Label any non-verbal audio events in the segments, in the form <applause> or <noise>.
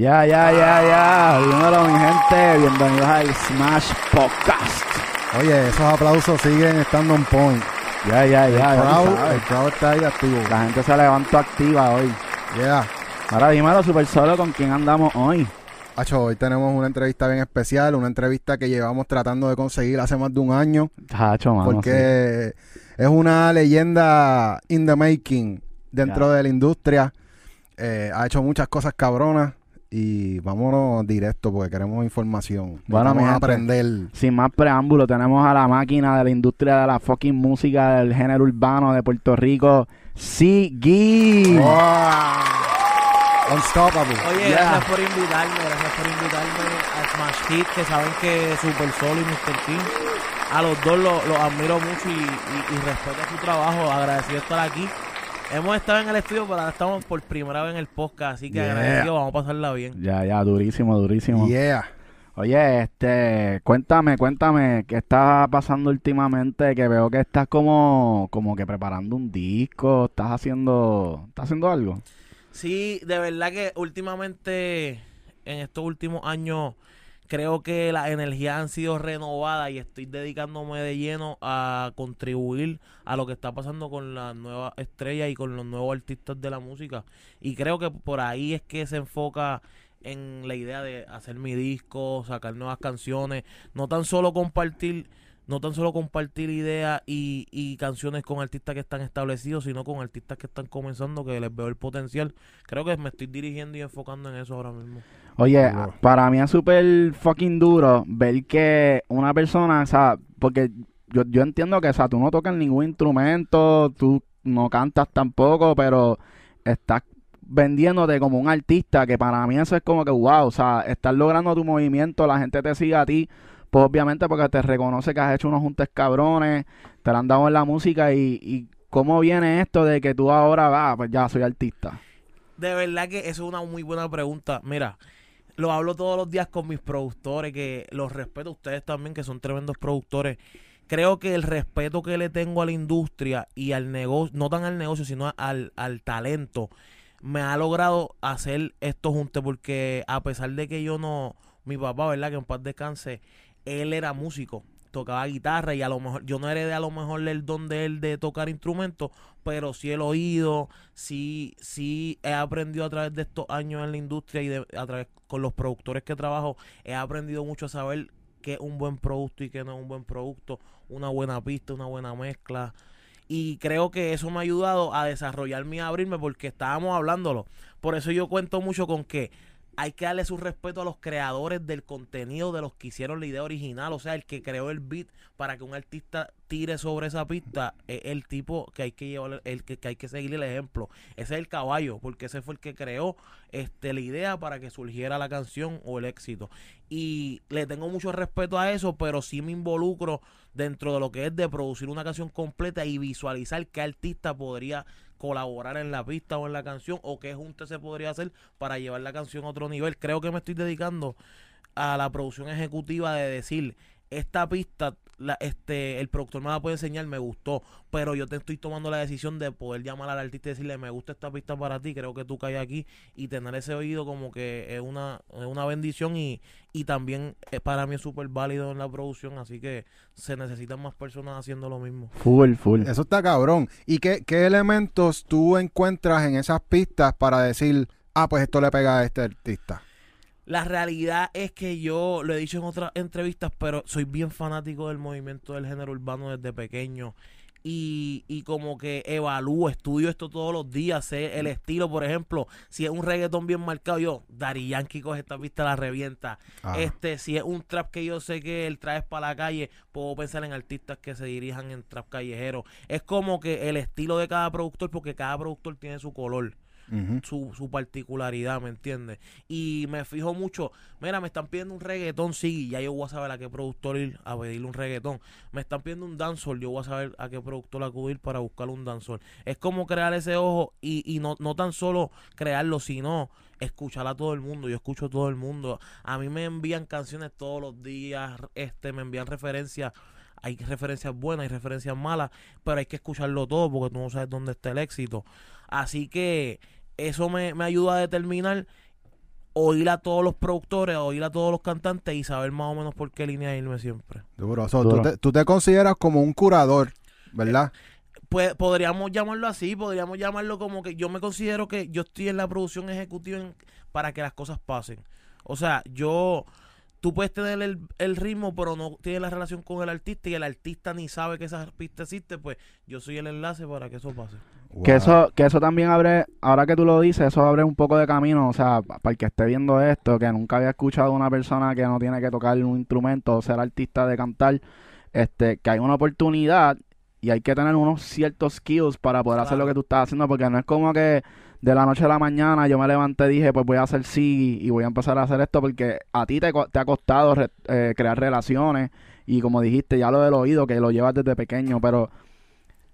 Ya, ya, ya, ya. Dímelo, mi gente. Bienvenidos al Smash Podcast. Oye, esos aplausos siguen estando on point. Ya, ya, ya. crowd, el crowd está ahí activo. La gente se levantó activa hoy. Yeah. Ahora dímelo, Super Solo, ¿con quién andamos hoy? Hacho, hoy tenemos una entrevista bien especial, una entrevista que llevamos tratando de conseguir hace más de un año, Tacho, mano. porque es una leyenda in the making dentro de la industria. Eh, ha hecho muchas cosas cabronas y vámonos directo porque queremos información. Bueno, Vamos a aprender. Sin más preámbulo, tenemos a la máquina de la industria de la fucking música del género urbano de Puerto Rico, Siggy. Unstoppable. Oye, Yeah. gracias por invitarme, gracias por invitarme a Smash Hit, que saben que Super Solo y Mr. King, a los dos los los admiro mucho y, y, y respeto su trabajo, agradecido de estar aquí. Hemos estado en el estudio, pero ahora estamos por primera vez en el podcast, así que Yeah. agradecido, vamos a pasarla bien. Ya, ya, durísimo, durísimo. Yeah. Oye, este, cuéntame, cuéntame, ¿qué está pasando últimamente? Que veo que estás como, como que preparando un disco, estás haciendo, estás haciendo algo. Sí, de verdad que últimamente, en estos últimos años, creo que las energías han sido renovadas y estoy dedicándome de lleno a contribuir a lo que está pasando con las nuevas estrellas y con los nuevos artistas de la música. Y creo que por ahí es que se enfoca en la idea de hacer mi disco, sacar nuevas canciones, no tan solo compartir no tan solo compartir ideas y, y canciones con artistas que están establecidos, sino con artistas que están comenzando, que les veo el potencial. Creo que me estoy dirigiendo y enfocando en eso ahora mismo. Oye, Duro. para mí es súper fucking duro ver que una persona, o sea, porque yo, yo entiendo que, o sea, tú no tocas ningún instrumento, tú no cantas tampoco, pero estás vendiéndote como un artista, que para mí eso es como que, wow, o sea, estás logrando tu movimiento, la gente te sigue a ti, pues obviamente porque te reconoce que has hecho unos juntes cabrones, te la han dado en la música y, y cómo viene esto de que tú ahora, va, pues ya soy artista. De verdad que eso es una muy buena pregunta. Mira, lo hablo todos los días con mis productores, que los respeto a ustedes también, que son tremendos productores. Creo que el respeto que le tengo a la industria y al negocio, no tan al negocio, sino al, al talento, me ha logrado hacer esto juntos, porque a pesar de que yo no, mi papá, ¿verdad? Que en paz descanse, él era músico, tocaba guitarra y a lo mejor, yo no heredé a lo mejor el don de él de tocar instrumentos, pero sí el oído, sí, sí he aprendido a través de estos años en la industria y de, a través con los productores que trabajo, he aprendido mucho a saber qué es un buen producto y qué no es un buen producto, una buena pista, una buena mezcla. Y creo que eso me ha ayudado a desarrollarme y a abrirme porque estábamos hablándolo. Por eso yo cuento mucho con que hay que darle su respeto a los creadores del contenido, de los que hicieron la idea original. O sea, el que creó el beat para que un artista tire sobre esa pista es el tipo que hay que llevar, el que, que hay que seguir el ejemplo. Ese es el caballo, porque ese fue el que creó este, la idea para que surgiera la canción o el éxito. Y le tengo mucho respeto a eso, pero sí me involucro dentro de lo que es de producir una canción completa y visualizar qué artista podría colaborar en la pista o en la canción o qué junte se podría hacer para llevar la canción a otro nivel. Creo que me estoy dedicando a la producción ejecutiva de decir esta pista la, este el productor me la puede enseñar me gustó pero yo te estoy tomando la decisión de poder llamar al artista y decirle me gusta esta pista para ti creo que tú caes aquí y tener ese oído como que es una, es una bendición y, y también eh, para mí es súper válido en la producción así que se necesitan más personas haciendo lo mismo Full, full. Eso está cabrón. ¿Y qué, qué elementos tú encuentras en esas pistas para decir, ah, pues esto le pega a este artista? La realidad es que yo lo he dicho en otras entrevistas, pero soy bien fanático del movimiento del género urbano desde pequeño. Y, y como que evalúo, estudio esto todos los días, sé el estilo, por ejemplo, si es un reggaetón bien marcado, yo, Dari Yankee coge esta pista, la revienta. Ah. Este, si es un trap que yo sé que el trap es para la calle, puedo pensar en artistas que se dirijan en trap callejero. Es como que el estilo de cada productor, porque cada productor tiene su color Su, su particularidad, ¿me entiendes? Y me fijo mucho, mira, me están pidiendo un reggaetón, sí, ya yo voy a saber a qué productor ir a pedirle un reggaetón. Me están pidiendo un dancehall, yo voy a saber a qué productor acudir para buscar un dancehall. Es como crear ese ojo y, y no, no tan solo crearlo, sino escuchar a todo el mundo. Yo escucho a todo el mundo. A mí me envían canciones todos los días, este, me envían referencias hay referencias buenas, hay referencias malas, pero hay que escucharlo todo porque tú no sabes dónde está el éxito. Así que eso me, me ayuda a determinar oír a todos los productores, oír a todos los cantantes y saber más o menos por qué línea irme siempre. Duro. So, Duro. Tú, te, tú te consideras como un curador, ¿verdad? Pues podríamos llamarlo así, podríamos llamarlo como que yo me considero que yo estoy en la producción ejecutiva en- para que las cosas pasen. O sea, yo, tú puedes tener el, el ritmo, pero no tienes la relación con el artista y el artista ni sabe que esa pista existe, pues yo soy el enlace para que eso pase. Que eso, que eso también abre, ahora que tú lo dices, eso abre un poco de camino, o sea, pa- para el que esté viendo esto, que nunca había escuchado a una persona que no tiene que tocar un instrumento o ser artista de cantar, este, que hay una oportunidad y hay que tener unos ciertos skills para poder hacer lo que tú estás haciendo, porque no es como que de la noche a la mañana yo me levanté y dije, pues voy a hacer sí y voy a empezar a hacer esto, porque a ti te, te ha costado eh, crear relaciones y como dijiste, ya lo del oído, que lo llevas desde pequeño, pero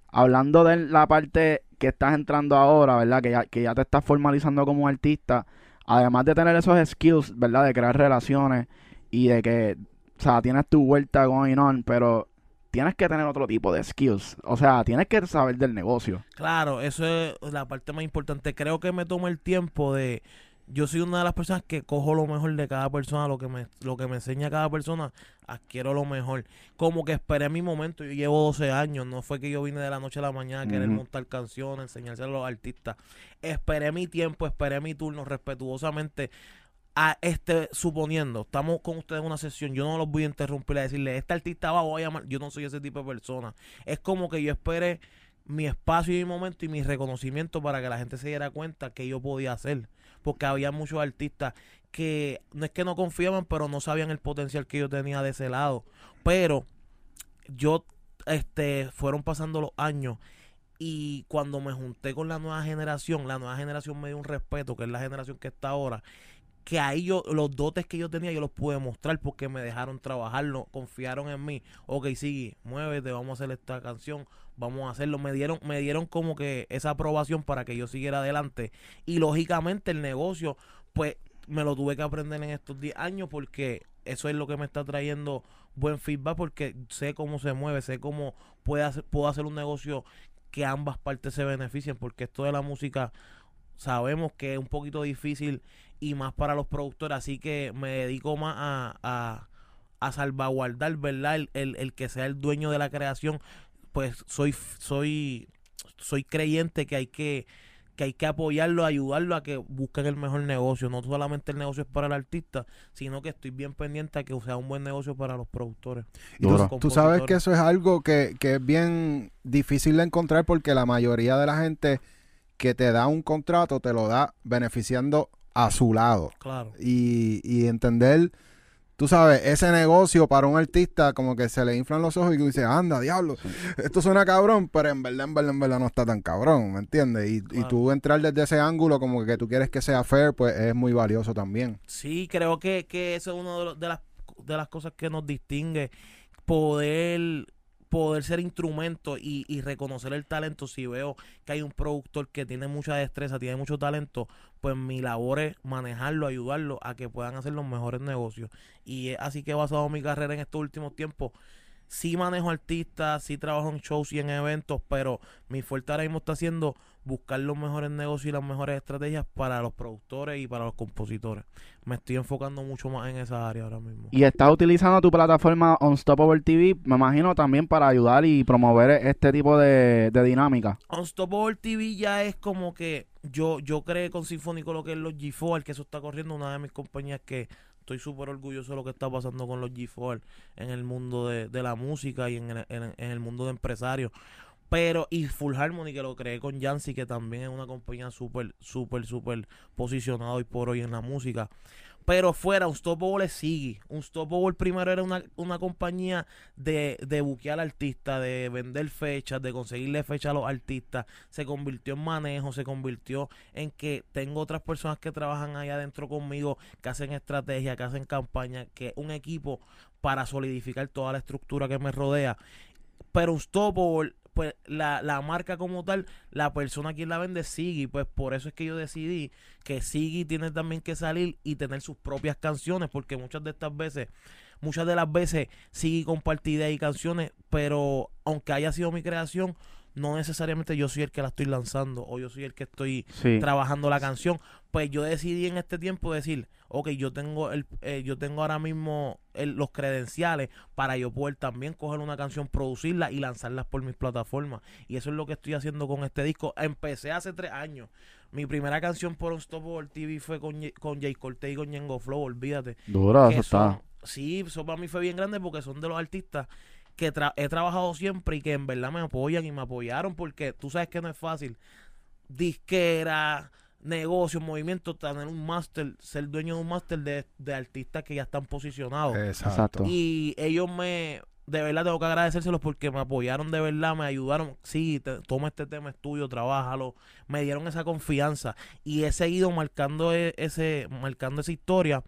hablando de la parte que estás entrando ahora, ¿verdad? Que ya, que ya te estás formalizando como artista, además de tener esos skills, ¿verdad? De crear relaciones y de que, o sea, tienes tu vuelta going on, pero tienes que tener otro tipo de skills. O sea, tienes que saber del negocio. Claro, eso es la parte más importante. Creo que me tomo el tiempo de... Yo soy una de las personas que cojo lo mejor de cada persona, lo que me, lo que me enseña cada persona, adquiero lo mejor. Como que esperé mi momento, yo llevo 12 años, no fue que yo vine de la noche a la mañana a querer montar canciones, enseñárselo a los artistas. Esperé mi tiempo, esperé mi turno respetuosamente. A este, suponiendo, estamos con ustedes en una sesión, yo no los voy a interrumpir a decirle, este artista va, voy a llamar, yo no soy ese tipo de persona. Es como que yo esperé mi espacio y mi momento y mi reconocimiento para que la gente se diera cuenta que yo podía hacer. Porque había muchos artistas que no es que no confiaban, pero no sabían el potencial que yo tenía de ese lado. Pero yo, este, fueron pasando los años y cuando me junté con la nueva generación, la nueva generación me dio un respeto, que es la generación que está ahora, que ahí yo, los dotes que yo tenía, yo los pude mostrar porque me dejaron trabajarlo, confiaron en mí. Ok, sigue, muévete, vamos a hacer esta canción, vamos a hacerlo. Me dieron, me dieron como que esa aprobación para que yo siguiera adelante. Y lógicamente el negocio, pues me lo tuve que aprender en estos 10 años porque eso es lo que me está trayendo buen feedback porque sé cómo se mueve, sé cómo puedo hacer un negocio que ambas partes se beneficien porque esto de la música sabemos que es un poquito difícil y más para los productores, así que me dedico más a, a, a salvaguardar, ¿verdad? El, el, el que sea el dueño de la creación, pues soy soy soy creyente que hay que que hay que apoyarlo, ayudarlo a que busquen el mejor negocio. No solamente el negocio es para el artista, sino que estoy bien pendiente a que sea un buen negocio para los productores. Y tú, sabes que eso es algo que, que es bien difícil de encontrar porque la mayoría de la gente que te da un contrato te lo da beneficiando a su lado. Claro. Y, y entender, tú sabes, ese negocio para un artista como que se le inflan los ojos y tú dices, anda, diablo, esto suena cabrón, pero en verdad, en verdad, en verdad no está tan cabrón, ¿me entiendes? Y, y tú entrar desde ese ángulo como que tú quieres que sea fair, pues es muy valioso también. Sí, creo que, que eso es una de, los- de las, de las cosas que nos distingue. Poder, poder ser instrumento y, y reconocer el talento. Si veo que hay un productor que tiene mucha destreza, tiene mucho talento, pues mi labor es manejarlo, ayudarlo a que puedan hacer los mejores negocios. Y es así que he basado mi carrera en estos últimos tiempos. Sí manejo artistas, sí trabajo en shows y en eventos, pero mi fuerte ahora mismo está siendo buscar los mejores negocios y las mejores estrategias para los productores y para los compositores. Me estoy enfocando mucho más en esa área ahora mismo. Y estás utilizando tu plataforma Unstoppable TV, me imagino también para ayudar y promover este tipo de, de dinámica. Unstoppable TV ya es como que yo yo creé con Sinfónico lo que es los G4, que eso está corriendo una de mis compañías que estoy súper orgulloso de lo que está pasando con los G4 en el mundo de, de la música y en en- en el mundo de empresarios. Pero, y Full Harmony, que lo creé con Yancy, que también es una compañía súper, súper, súper posicionada hoy por hoy en la música. Pero fuera, Unstoppable es Siggy. Unstoppable primero era una, una compañía de, de buquear artistas, de vender fechas, de conseguirle fechas a los artistas. Se convirtió en manejo, se convirtió en que tengo otras personas que trabajan ahí adentro conmigo, que hacen estrategia, que hacen campaña, que un equipo para solidificar toda la estructura que me rodea. Pero Unstoppable, pues la, la marca como tal, la persona quien la vende Siggy, pues por eso es que yo decidí que Siggy tiene también que salir y tener sus propias canciones, porque muchas de estas veces, muchas de las veces Siggy comparte ideas y canciones, pero aunque haya sido mi creación, no necesariamente yo soy el que la estoy lanzando o yo soy el que estoy Sí. trabajando la canción. Pues yo decidí en este tiempo decir, ok, yo tengo el, eh, yo tengo ahora mismo el- los credenciales para yo poder también coger una canción, producirla y lanzarlas por mis plataformas. Y eso es lo que estoy haciendo con este disco. Empecé hace tres años. Mi primera canción por Unstoppable TV fue con, con Jay Cortez y con Ñengo Flow, olvídate que eso está. sí, eso para mí fue bien grande porque son de los artistas que tra- he trabajado siempre y que en verdad me apoyan y me apoyaron porque tú sabes que no es fácil. Disquera, negocio, movimiento, tener un máster, ser dueño de un máster de, de artistas que ya están posicionados. Exacto. Y ellos me, de verdad tengo que agradecérselos porque me apoyaron de verdad, me ayudaron. Sí, te- toma este tema estudio, trabájalo. Me dieron esa confianza y he seguido marcando e- ese, marcando esa historia,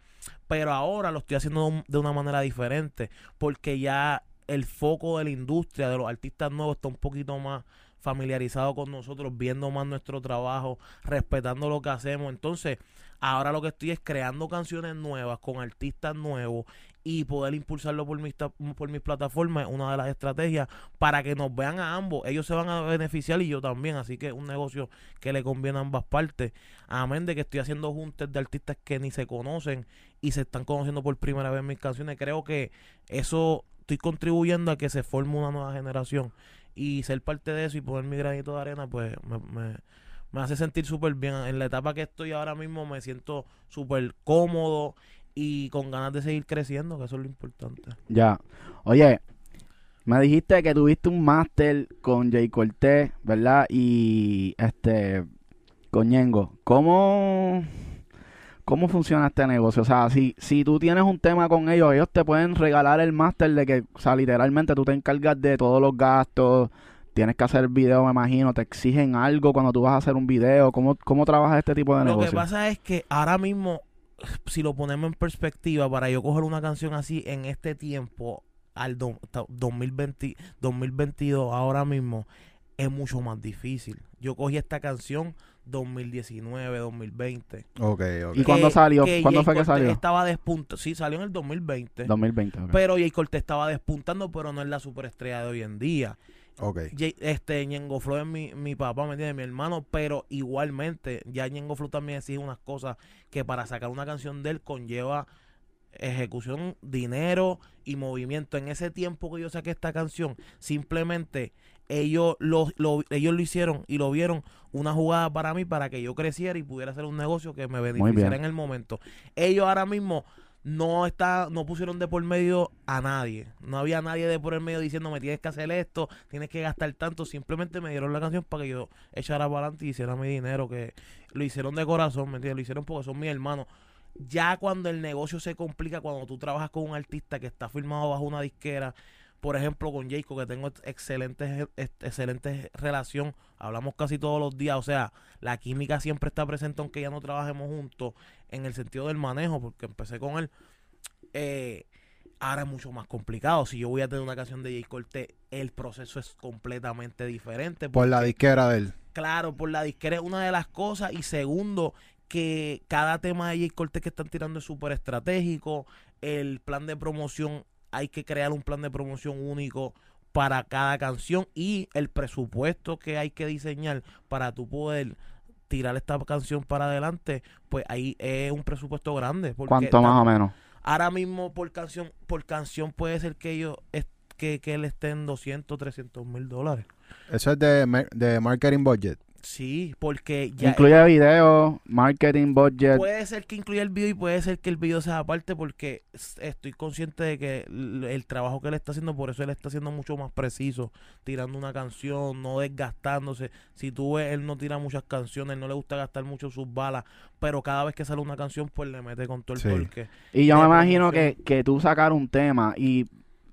pero ahora lo estoy haciendo de un- de una manera diferente porque ya el foco de la industria, de los artistas nuevos, está un poquito más familiarizado con nosotros, viendo más nuestro trabajo, respetando lo que hacemos. Entonces, ahora lo que estoy es creando canciones nuevas con artistas nuevos y poder impulsarlo por mis, por mis plataformas es una de las estrategias para que nos vean a ambos. Ellos se van a beneficiar y yo también. Así que es un negocio que le conviene a ambas partes. Amén de que estoy haciendo juntes de artistas que ni se conocen y se están conociendo por primera vez mis canciones. Creo que eso estoy contribuyendo a que se forme una nueva generación. Y ser parte de eso y poner mi granito de arena, pues me, me, me hace sentir súper bien. En la etapa que estoy ahora mismo me siento súper cómodo y con ganas de seguir creciendo, que eso es lo importante. Ya. Oye, me dijiste que tuviste un máster con Jay Cortés, ¿verdad? Y este con Ñengo. ¿Cómo cómo funciona este negocio? O sea, si si tú tienes un tema con ellos, ellos te pueden regalar el máster de que, o sea, literalmente tú te encargas de todos los gastos, tienes que hacer video, me imagino, te exigen algo cuando tú vas a hacer un video, ¿cómo cómo trabajas este tipo de Lo negocio? que pasa es que ahora mismo, si lo ponemos en perspectiva, para yo coger una canción así en este tiempo, al do- ta- 2020, 2022, ahora mismo, es mucho más difícil. Yo cogí esta canción 2019, 2020. Ok, ok. ¿Y cuándo salió? ¿Cuándo Jay fue que salió? Estaba despuntando. Sí, salió en el 2020. 2020. ok. Pero Jay Cortez estaba despuntando, pero no es la superestrella de hoy en día. Ok. Jay- este Ñengo Flow es mi, mi papá, ¿me entiendes? Mi hermano, pero igualmente, ya Ñengo Flow también exige unas cosas que para sacar una canción de él conlleva ejecución, dinero y movimiento. En ese tiempo que yo saqué esta canción, simplemente ellos lo, lo- ellos lo hicieron y lo vieron una jugada para mí para que yo creciera y pudiera hacer un negocio que me beneficiara en el momento. Ellos ahora mismo no está, no pusieron de por medio a nadie. No había nadie de por el medio diciéndome tienes que hacer esto, tienes que gastar tanto. Simplemente me dieron la canción para que yo echara para adelante y hiciera mi dinero, que lo hicieron de corazón, ¿me entiendes? Lo hicieron porque son mis hermanos. Ya cuando el negocio se complica, cuando tú trabajas con un artista que está firmado bajo una disquera, por ejemplo con Jacob, que tengo excelentes, ex- excelentes relación, hablamos casi todos los días, o sea, la química siempre está presente aunque ya no trabajemos juntos en el sentido del manejo, porque empecé con él. Eh, ahora es mucho más complicado. Si yo voy a tener una canción de Cortez, el proceso es completamente diferente. Por la disquera de él. Claro, por la disquera es una de las cosas. Y segundo, que cada tema de Jay Cortez que están tirando es súper estratégico. El plan de promoción, hay que crear un plan de promoción único para cada canción. Y el presupuesto que hay que diseñar para tú poder tirar esta canción para adelante, pues ahí es un presupuesto grande. porque ¿Cuánto más o menos? Ahora mismo por canción, por canción puede ser que ellos est- que, que él esté en 200, 300 mil dólares. Eso es de, de marketing budget. Sí, porque ya Incluye video, marketing, budget. puede ser que incluya el video y puede ser que el video sea aparte porque estoy consciente de que el trabajo que él está haciendo, por eso él está siendo mucho más preciso, tirando una canción, no desgastándose. Si tú ves, él no tira muchas canciones, no le gusta gastar mucho sus balas, pero cada vez que sale una canción, pues le mete con todo el Sí. torque. Y yo me imagino que, que tú sacar un tema y,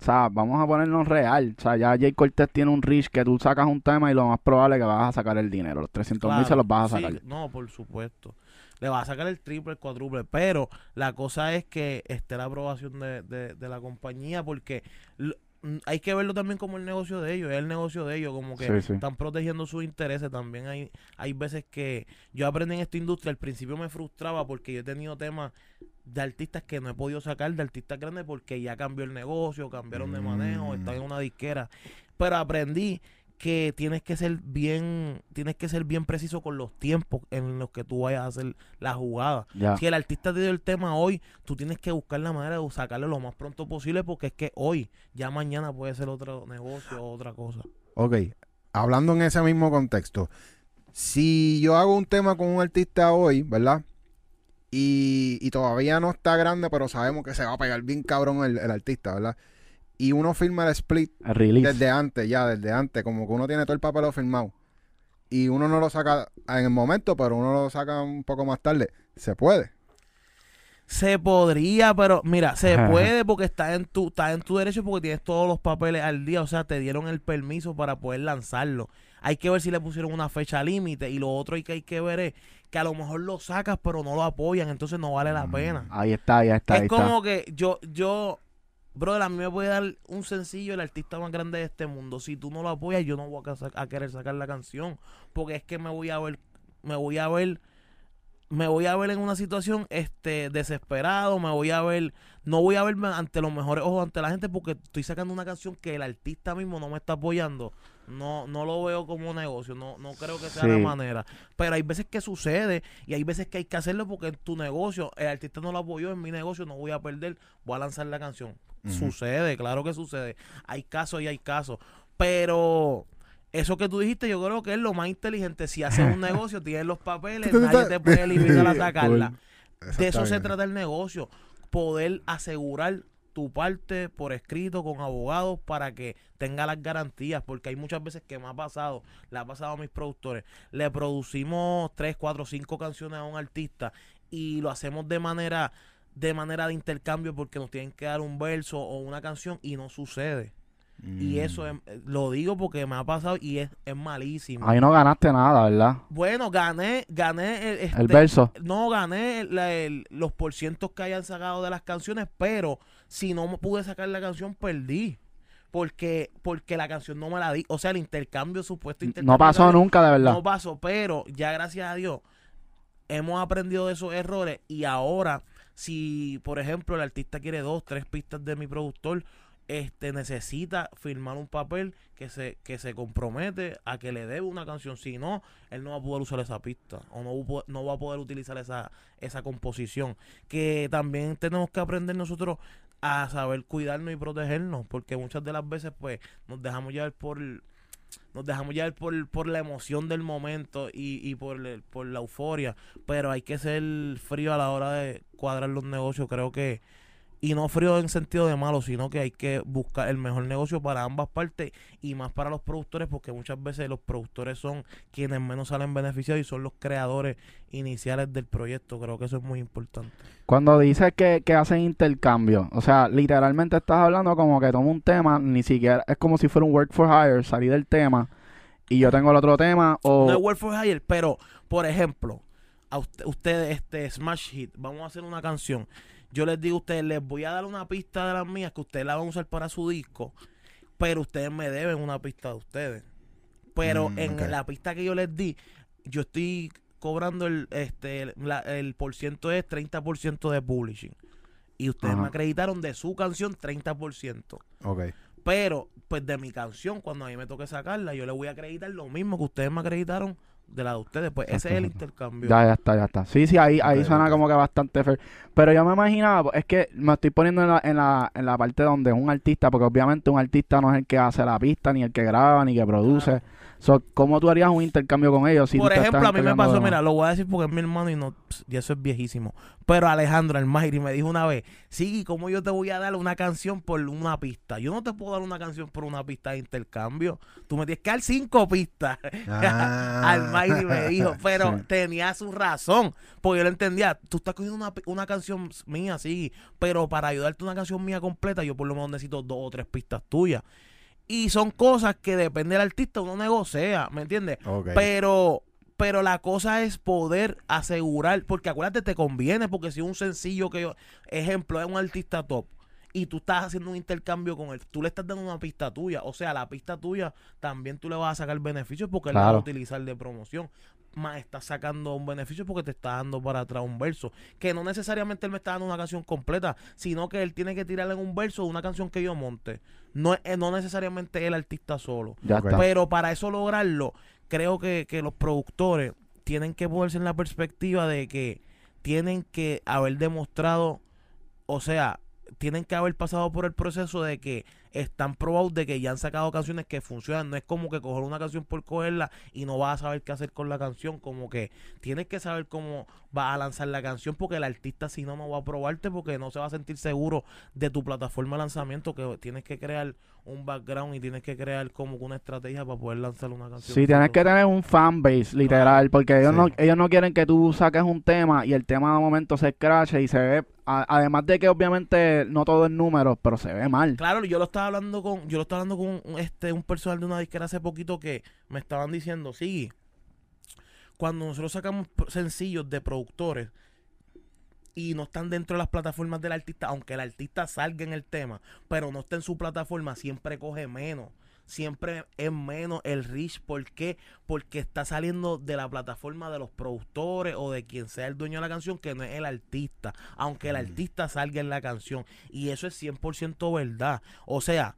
o sea, vamos a ponernos real. O sea, ya Jay Cortez tiene un reach que tú sacas un tema y lo más probable es que vas a sacar el dinero. Los 300 mil Claro, se los vas a sí, sacar. no, por supuesto. Le va a sacar el triple, el cuádruple. Pero la cosa es que esté la aprobación de, de- de la compañía porque mm, hay que verlo también como el negocio de ellos. Es el negocio de ellos, como que Sí, sí. están protegiendo sus intereses. También hay, hay veces que yo aprendí en esta industria. Al principio me frustraba porque yo he tenido temas de artistas que no he podido sacar, de artistas grandes porque ya cambió el negocio, cambiaron de manejo, Mm. están en una disquera. Pero aprendí que tienes que ser bien, tienes que ser bien preciso con los tiempos en los que tú vayas a hacer la jugada. Si el artista te dio el tema hoy, tú tienes que buscar la manera de sacarlo lo más pronto posible porque es que hoy, ya mañana puede ser otro negocio o otra cosa. Ok, hablando en ese mismo contexto, si yo hago un tema con un artista hoy, ¿verdad? Y, y todavía no está grande, pero sabemos que se va a pegar bien cabrón el, el artista, ¿verdad? Y uno firma el split release. desde antes, ya, desde antes, como que uno tiene todo el papel firmado. Y uno no lo saca en el momento, pero uno lo saca un poco más tarde. Se puede. Se podría, pero mira, se puede porque está en tu está en tu derecho porque tienes todos los papeles al día, o sea, te dieron el permiso para poder lanzarlo. Hay que ver si le pusieron una fecha límite y lo otro hay que hay que ver es que a lo mejor lo sacas pero no lo apoyan, entonces no vale la pena. Ahí está, ahí está, ahí es está. como que yo yo brother, a mí me puede dar un sencillo el artista más grande de este mundo. Si tú no lo apoyas, yo no voy a, a querer sacar la canción porque es que me voy a ver me voy a ver me voy a ver en una situación este desesperado, me voy a ver, no voy a verme ante los mejores ojos ante la gente porque estoy sacando una canción que el artista mismo no me está apoyando. No, no lo veo como negocio, no, no creo que sea Sí. la manera. Pero hay veces que sucede y hay veces que hay que hacerlo porque en tu negocio, el artista no lo apoyó, en mi negocio no voy a perder, voy a lanzar la canción. Sucede, claro que sucede. Hay casos y hay casos. Pero eso que tú dijiste, yo creo que es lo más inteligente. Si haces un <laughs> negocio, tienes los papeles, nadie te puede limitar a <laughs> sacarla. De eso se trata el negocio. Poder asegurar tu parte por escrito con abogados para que tenga las garantías. Porque hay muchas veces que me ha pasado, le ha pasado a mis productores. Le producimos tres, cuatro, cinco canciones a un artista y lo hacemos de manera de manera de intercambio porque nos tienen que dar un verso o una canción y no sucede. Y Mm. eso es- lo digo porque me ha pasado y es, es malísimo. Ahí no ganaste nada, ¿verdad? Bueno, gané, gané el, El este, verso. no gané el- los porcientos que hayan sacado de las canciones, pero si no pude sacar la canción, perdí. Porque, porque la canción no me la di. O sea, el intercambio, supuesto intercambio. No pasó nunca, de verdad. No pasó, pero ya gracias a Dios hemos aprendido de esos errores y ahora, si por ejemplo el artista quiere dos, tres pistas de mi productor, este necesita firmar un papel que se que se compromete a que le debe una canción, si no, él no va a poder usar esa pista o no, no va a poder utilizar esa esa composición, que también tenemos que aprender nosotros a saber cuidarnos y protegernos, porque muchas de las veces pues nos dejamos llevar por nos dejamos llevar por, por la emoción del momento y, y por, por la euforia, pero hay que ser frío a la hora de cuadrar los negocios, creo que, y no frío en sentido de malo, sino que hay que buscar el mejor negocio para ambas partes y más para los productores, porque muchas veces los productores son quienes menos salen beneficiados y son los creadores iniciales del proyecto, creo que eso es muy importante. Cuando dices que, que hacen intercambio, o sea, literalmente estás hablando como que tomo un tema, ni siquiera, es como si fuera un work for hire, salir del tema y yo tengo el otro tema o... No es World for Hire, pero, por ejemplo, a usted- ustedes, este Smash Hit, vamos a hacer una canción. Yo les digo a ustedes, les voy a dar una pista de las mías que ustedes la van a usar para su disco, pero ustedes me deben una pista de ustedes. Pero Mm, en la pista que yo les di, yo estoy cobrando el, este, el, la- el por ciento es 30% de publishing. Y ustedes Ajá. me acreditaron de su canción 30%. Ok. Pero, pues de mi canción, cuando a mí me toque sacarla, yo le voy a acreditar lo mismo que ustedes me acreditaron de la de ustedes. Pues ese es el Exacto. intercambio. Ya, ya está, ya está. Sí, sí, ahí, ahí suena como que bastante fair. Pero yo me imaginaba, pues, es que me estoy poniendo en la, en la, en la parte donde es un artista, porque obviamente un artista no es el que hace la pista, ni el que graba, ni que produce. So, ¿Cómo tú harías un intercambio con ellos? Si Por ejemplo, a mí me pasó, mira, lo voy a decir porque es mi hermano y no, y eso es viejísimo. Pero Alejandro, el Mayri, me dijo una vez, sí, ¿cómo yo te voy a dar una canción por una pista? Yo no te puedo dar una canción por una pista de intercambio. Tú me tienes que dar cinco pistas. <laughs> Ah. Al Mayri me dijo, <laughs> pero Sí. tenía su razón, porque yo lo entendía. Tú estás cogiendo una, una canción mía, sí, pero para ayudarte una canción mía completa, yo por lo menos necesito dos o tres pistas tuyas. Y son cosas que depende del artista, uno negocia, ¿me entiendes? Pero, pero la cosa es poder asegurar, porque acuérdate, te conviene, porque si un sencillo que yo, ejemplo, es un artista top y tú estás haciendo un intercambio con él, tú le estás dando una pista tuya, o sea, la pista tuya también tú le vas a sacar beneficios porque él la va a Claro. utilizar de promoción. Más estás sacando un beneficio porque te está dando para atrás un verso. Que no necesariamente él me está dando una canción completa, sino que él tiene que tirarle en un verso de una canción que yo monte. No, eh, no necesariamente el artista solo. Ya está. Pero para eso lograrlo, creo que, que los productores tienen que ponerse en la perspectiva de que tienen que haber demostrado, o sea, tienen que haber pasado por el proceso de que están probados de que ya han sacado canciones que funcionan. No es como que coger una canción por cogerla y no vas a saber qué hacer con la canción. Como que tienes que saber cómo vas a lanzar la canción porque el artista si no no va a probarte porque no se va a sentir seguro de tu plataforma de lanzamiento que tienes que crear un background y tienes que crear como que una estrategia para poder lanzar una canción. Sí, tienes que tener un fanbase, literal, porque ellos, Sí. no, ellos no quieren que tú saques un tema y el tema de momento se crashe y se ve, a- además de que obviamente no todo es números, pero se ve mal. Claro, yo lo estaba hablando con, yo lo estaba hablando con un, este un personal de una disquera hace poquito que me estaban diciendo, sí, cuando nosotros sacamos sencillos de productores y no están dentro de las plataformas del artista, aunque el artista salga en el tema, pero no está en su plataforma, siempre coge menos. Siempre es menos el reach. ¿Por qué? Porque está saliendo de la plataforma de los productores o de quien sea el dueño de la canción, que no es el artista. Aunque el artista salga en la canción. Y eso es 100% verdad. O sea,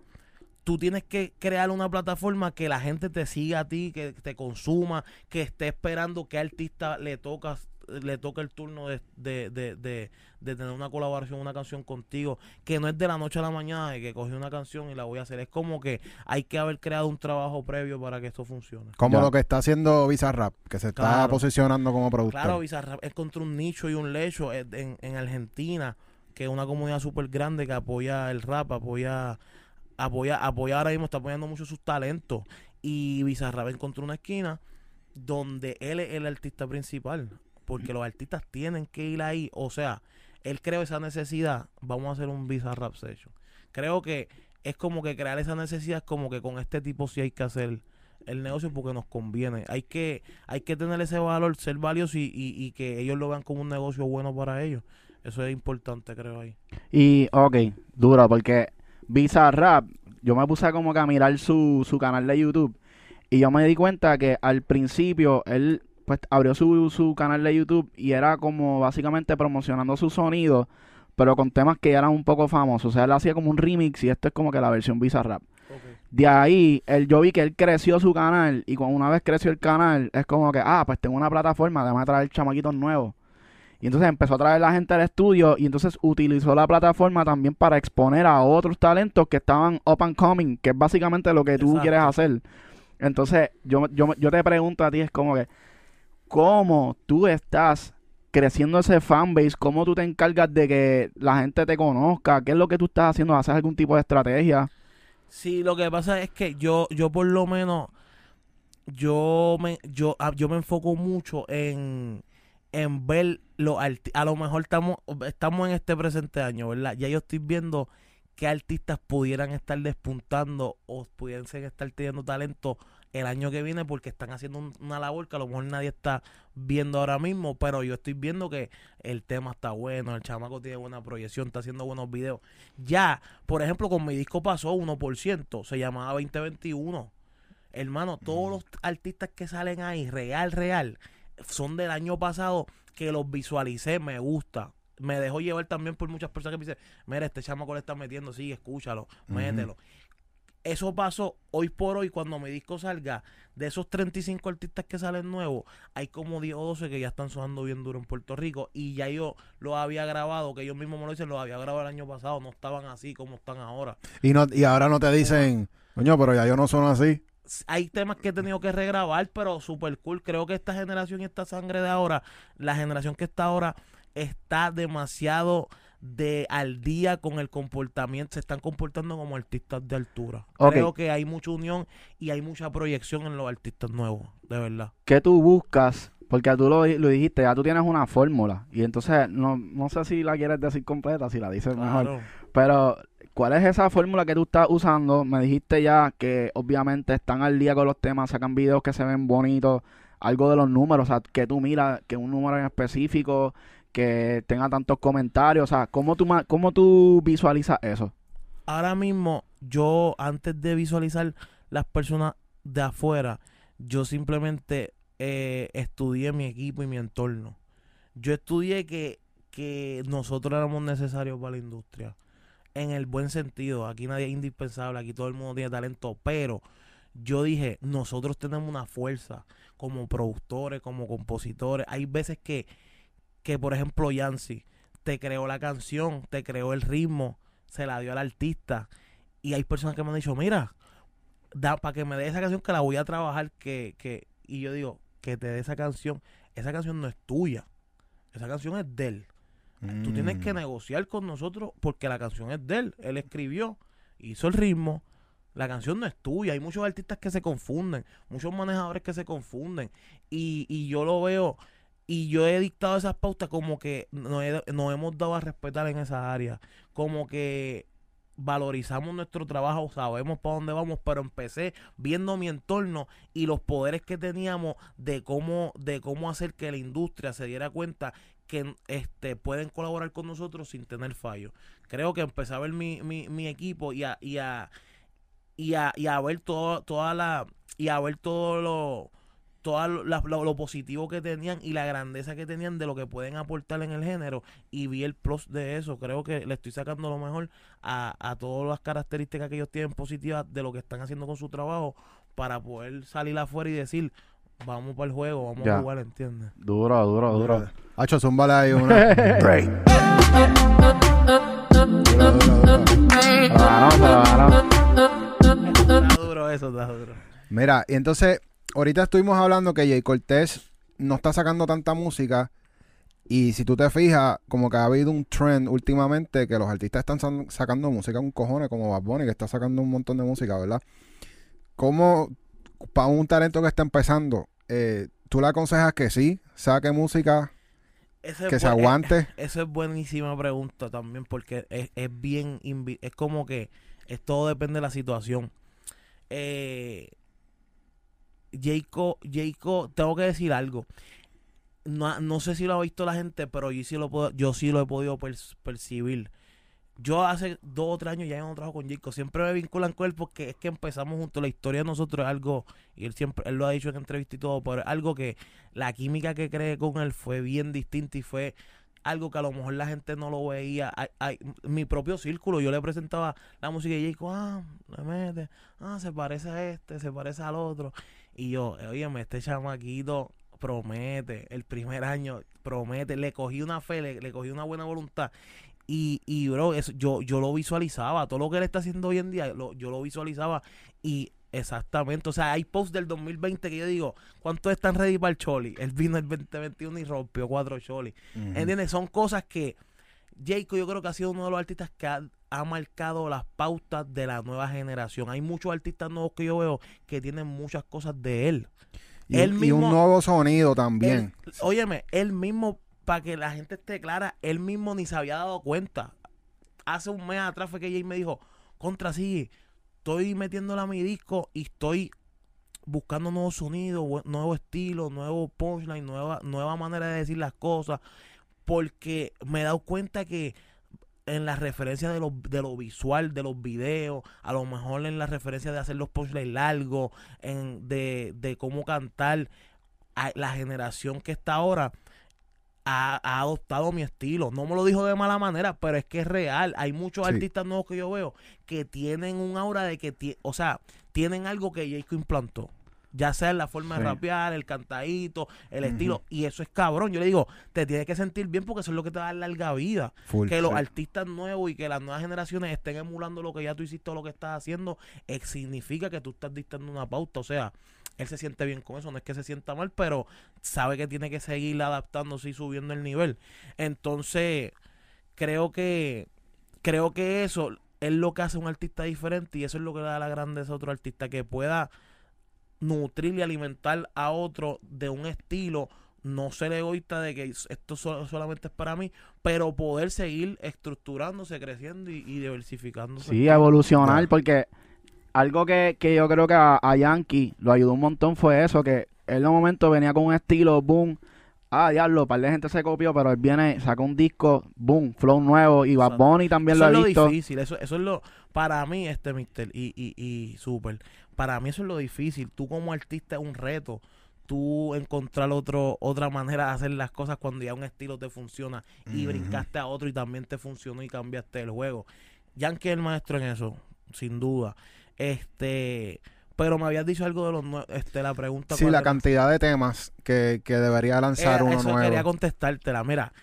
tú tienes que crear una plataforma que la gente te siga a ti, que te consuma, que esté esperando que artista le toca le toca el turno de, de, de, de, de tener una colaboración, una canción contigo, que no es de la noche a la mañana de que cogí una canción y la voy a hacer. Es como que hay que haber creado un trabajo previo para que esto funcione. Como Ya. lo que está haciendo Bizarrap, que se está Claro. posicionando como productor. Claro, Bizarrap encontró un nicho y un lecho en, en- en Argentina, que es una comunidad súper grande que apoya el rap, apoya, apoya, apoya ahora mismo, está apoyando mucho sus talentos. Y Bizarrap encontró una esquina donde él es el artista principal, porque los artistas tienen que ir ahí. O sea, él creó esa necesidad, vamos a hacer un Bizarrap session. Creo que es como que crear esa necesidad, es como que con este tipo sí hay que hacer el negocio porque nos conviene. Hay que, hay que tener ese valor, ser valioso y, y, y que ellos lo vean como un negocio bueno para ellos. Eso es importante, creo ahí. Y, ok, duro, porque Bizarrap, yo me puse como que a mirar su, su canal de YouTube y yo me di cuenta que al principio él pues abrió su, su canal de YouTube y era como básicamente promocionando su sonido, pero con temas que ya eran un poco famosos. O sea, él hacía como un remix y esto es como que la versión Bizarrap. De ahí, él, yo vi que él creció su canal y cuando una vez creció el canal, es como que, ah, pues tengo una plataforma, déjame traer chamaquitos nuevos. Y entonces empezó a traer la gente al estudio y entonces utilizó la plataforma también para exponer a otros talentos que estaban up and coming, que es básicamente lo que tú Exacto. quieres hacer. Entonces, yo, yo, yo te pregunto a ti, es como que, ¿cómo tú estás creciendo ese fanbase? ¿Cómo tú te encargas de que la gente te conozca? ¿Qué es lo que tú estás haciendo? ¿Haces algún tipo de estrategia? Sí, lo que pasa es que yo, yo por lo menos, yo me, yo, ah, yo me enfoco mucho en, en ver los a lo mejor estamos, estamos en este presente año, ¿verdad? Ya yo estoy viendo qué artistas pudieran estar despuntando o pudiesen estar teniendo talento el año que viene porque están haciendo un- una labor que a lo mejor nadie está viendo ahora mismo, pero yo estoy viendo que el tema está bueno, el chamaco tiene buena proyección, está haciendo buenos videos. Ya, por ejemplo, con mi disco pasó 1%, se llamaba 2021. Hermano, todos los artistas que salen ahí, real, real, son del año pasado que los visualicé, me gusta. Me dejó llevar también por muchas personas que me dicen, mira, este chamaco le está metiendo, sí, escúchalo, mételo. Eso pasó hoy por hoy, cuando mi disco salga, de esos 35 artistas que salen nuevos, hay como 10 o 12 que ya están sonando bien duro en Puerto Rico. Y ya yo lo había grabado, que ellos mismos me lo dicen, lo había grabado el año pasado, no estaban así como están ahora. Y, no, y ahora no te dicen, coño, pero ya yo no son así. hay temas que he tenido que regrabar, pero super cool. Creo que esta generación y esta sangre de ahora, la generación que está ahora, está demasiado de al día con el comportamiento, se están comportando como artistas de altura. Creo que hay mucha unión y hay mucha proyección en los artistas nuevos, de verdad. ¿Qué tú buscas? Porque tú lo, lo dijiste, ya tú tienes una fórmula. Y entonces, no, no sé si la quieres decir completa, si la dices mejor. Claro. Pero, ¿cuál es esa fórmula que tú estás usando? Me dijiste ya que obviamente están al día con los temas, sacan videos que se ven bonitos, algo de los números, o sea, que tú miras que un número en específico, que tenga tantos comentarios, o sea, ¿cómo tú, cómo tú visualizas eso? Ahora mismo, yo antes de visualizar las personas de afuera, yo simplemente eh, estudié mi equipo y mi entorno. Yo estudié que, que nosotros éramos necesarios para la industria. En el buen sentido. Aquí nadie es indispensable. Aquí todo el mundo tiene talento. Pero yo dije, nosotros tenemos una fuerza como productores, como compositores. Hay veces que, que por ejemplo, Yancy te creó la canción, te creó el ritmo, se la dio al artista. Y hay personas que me han dicho, mira, da para que me dé esa canción que la voy a trabajar, que, que, y yo digo, que te dé esa canción, esa canción no es tuya, esa canción es de él. Tú tienes que Mm. negociar con nosotros porque la canción es de él, él escribió, hizo el ritmo, la canción no es tuya, hay muchos artistas que se confunden, muchos manejadores que se confunden, y, y yo lo veo, y yo he dictado esas pautas como que nos, he- nos hemos dado a respetar en esas áreas, como que valorizamos nuestro trabajo, sabemos para dónde vamos, pero empecé viendo mi entorno y los poderes que teníamos de cómo, de cómo hacer que la industria se diera cuenta que este pueden colaborar con nosotros sin tener fallos. Creo que empecé a ver mi, mi, mi equipo y a, y a, y a, y a ver todo, toda la, y a ver todo lo todo lo, lo- lo positivo que tenían y la grandeza que tenían de lo que pueden aportar en el género y vi el plus de eso. Creo que le estoy sacando lo mejor a, a todas las características que ellos tienen positivas de lo que están haciendo con su trabajo para poder salir afuera y decir, vamos para el juego, vamos Ya. a jugar, ¿entiendes? Duro, duro, duro. Hacho, zúmbale ahí una. <laughs> Break. Dura, dura, dura. La ganó, se la ganó. Está duro eso, está duro. Mira, y entonces, ahorita estuvimos hablando que Jay Cortés no está sacando tanta música. Y si tú te fijas, como que ha habido un trend últimamente que los artistas están sacando música un cojones, como Bad Bunny, que está sacando un montón de música, ¿verdad? ¿Cómo, para un talento que está empezando, eh, tú le aconsejas que sí, saque música, que se eh, aguante? <laughs> Esa es buenísima pregunta también porque es, es bien, es como que es, todo depende de la situación. Eh, Jayco, Jayco, tengo que decir algo. No, no sé si lo ha visto la gente, pero yo sí lo puedo, yo sí lo he podido per- percibir. Yo hace dos o tres años ya no trabajo con Jayco. Siempre me vinculan con él porque es que empezamos juntos. La historia de nosotros es algo, y él siempre, él lo ha dicho en entrevista y todo, pero es algo que la química que creé con él fue bien distinta y fue algo que a lo mejor la gente no lo veía. Mi propio círculo, yo le presentaba la música y Jayco, ah, le mete, ah, se parece a este, se parece al otro. Y yo, óyeme, este chamaquito promete, el primer año promete, le cogí una fe, le, le cogí una buena voluntad. Y, y bro, eso, yo, yo lo visualizaba, todo lo que él está haciendo hoy en día, lo- yo lo visualizaba y exactamente, o sea, hay posts del 2020 que yo digo, ¿cuántos están ready para el Choli? Él vino el 2021 y rompió cuatro Choli. Ujú. ¿Entiendes? Son cosas que Jayco yo creo que ha sido uno de los artistas que ha, ha marcado las pautas de la nueva generación. Hay muchos artistas nuevos que yo veo que tienen muchas cosas de él. Y, él un- y un mismo- nuevo sonido también. Él- óyeme, él mismo, para que la gente esté clara, él mismo ni se había dado cuenta. Hace un mes atrás fue que Jay me dijo, contra sí, estoy metiéndole a mi disco y estoy buscando nuevos sonidos, nuevo estilo, nuevo punchline, nueva, nueva manera de decir las cosas, porque me he dado cuenta que en la referencia de lo, de lo visual, de los videos, a lo mejor en la referencia de hacer los punchlines largos, en, de, de cómo cantar, a- la generación que está ahora ha, ha adoptado mi estilo. No me lo dijo de mala manera, pero es que es real. Hay muchos Sí. artistas nuevos que yo veo que tienen un aura de que, o sea, tienen algo que Jayco implantó. Ya sea en la forma de rapear, el cantadito, el estilo. Y eso es cabrón. Yo le digo, te tienes que sentir bien porque eso es lo que te va a dar larga vida Full. que los Sí. artistas nuevos y que las nuevas generaciones estén emulando lo que ya tú hiciste o lo que estás haciendo, eh, significa que tú estás dictando una pauta. O sea, él se siente bien con eso, no es que se sienta mal, pero sabe que tiene que seguir adaptándose y subiendo el nivel. Entonces, creo que creo que eso es lo que hace un artista diferente y eso es lo que le da la grandeza a otro artista que pueda nutrir y alimentar a otro de un estilo no ser egoísta de que esto so- solamente es para mí, pero poder seguir estructurándose, creciendo y, y diversificándose. Sí, evolucionar, porque algo que, que yo creo que a, a Yankee lo ayudó un montón fue eso, que él en un momento venía con un estilo, boom, ah, diablo, un par de gente se copió, pero él viene, saca un disco, boom, flow nuevo, y Bad. Bunny también eso lo es ha lo visto. difícil, eso, eso es lo, para mí, este mister, y, y, y super, para mí eso es lo difícil, tú como artista es un reto, tú encontrar otro, otra manera de hacer las cosas cuando ya un estilo te funciona y brincaste a otro y también te funcionó y cambiaste el juego. Yankee es el maestro en eso, sin duda. Este, pero me habías dicho algo de los este la pregunta Sí, la era? cantidad de temas que, que debería lanzar Era- uno eso nuevo. quería contestártela. Mira,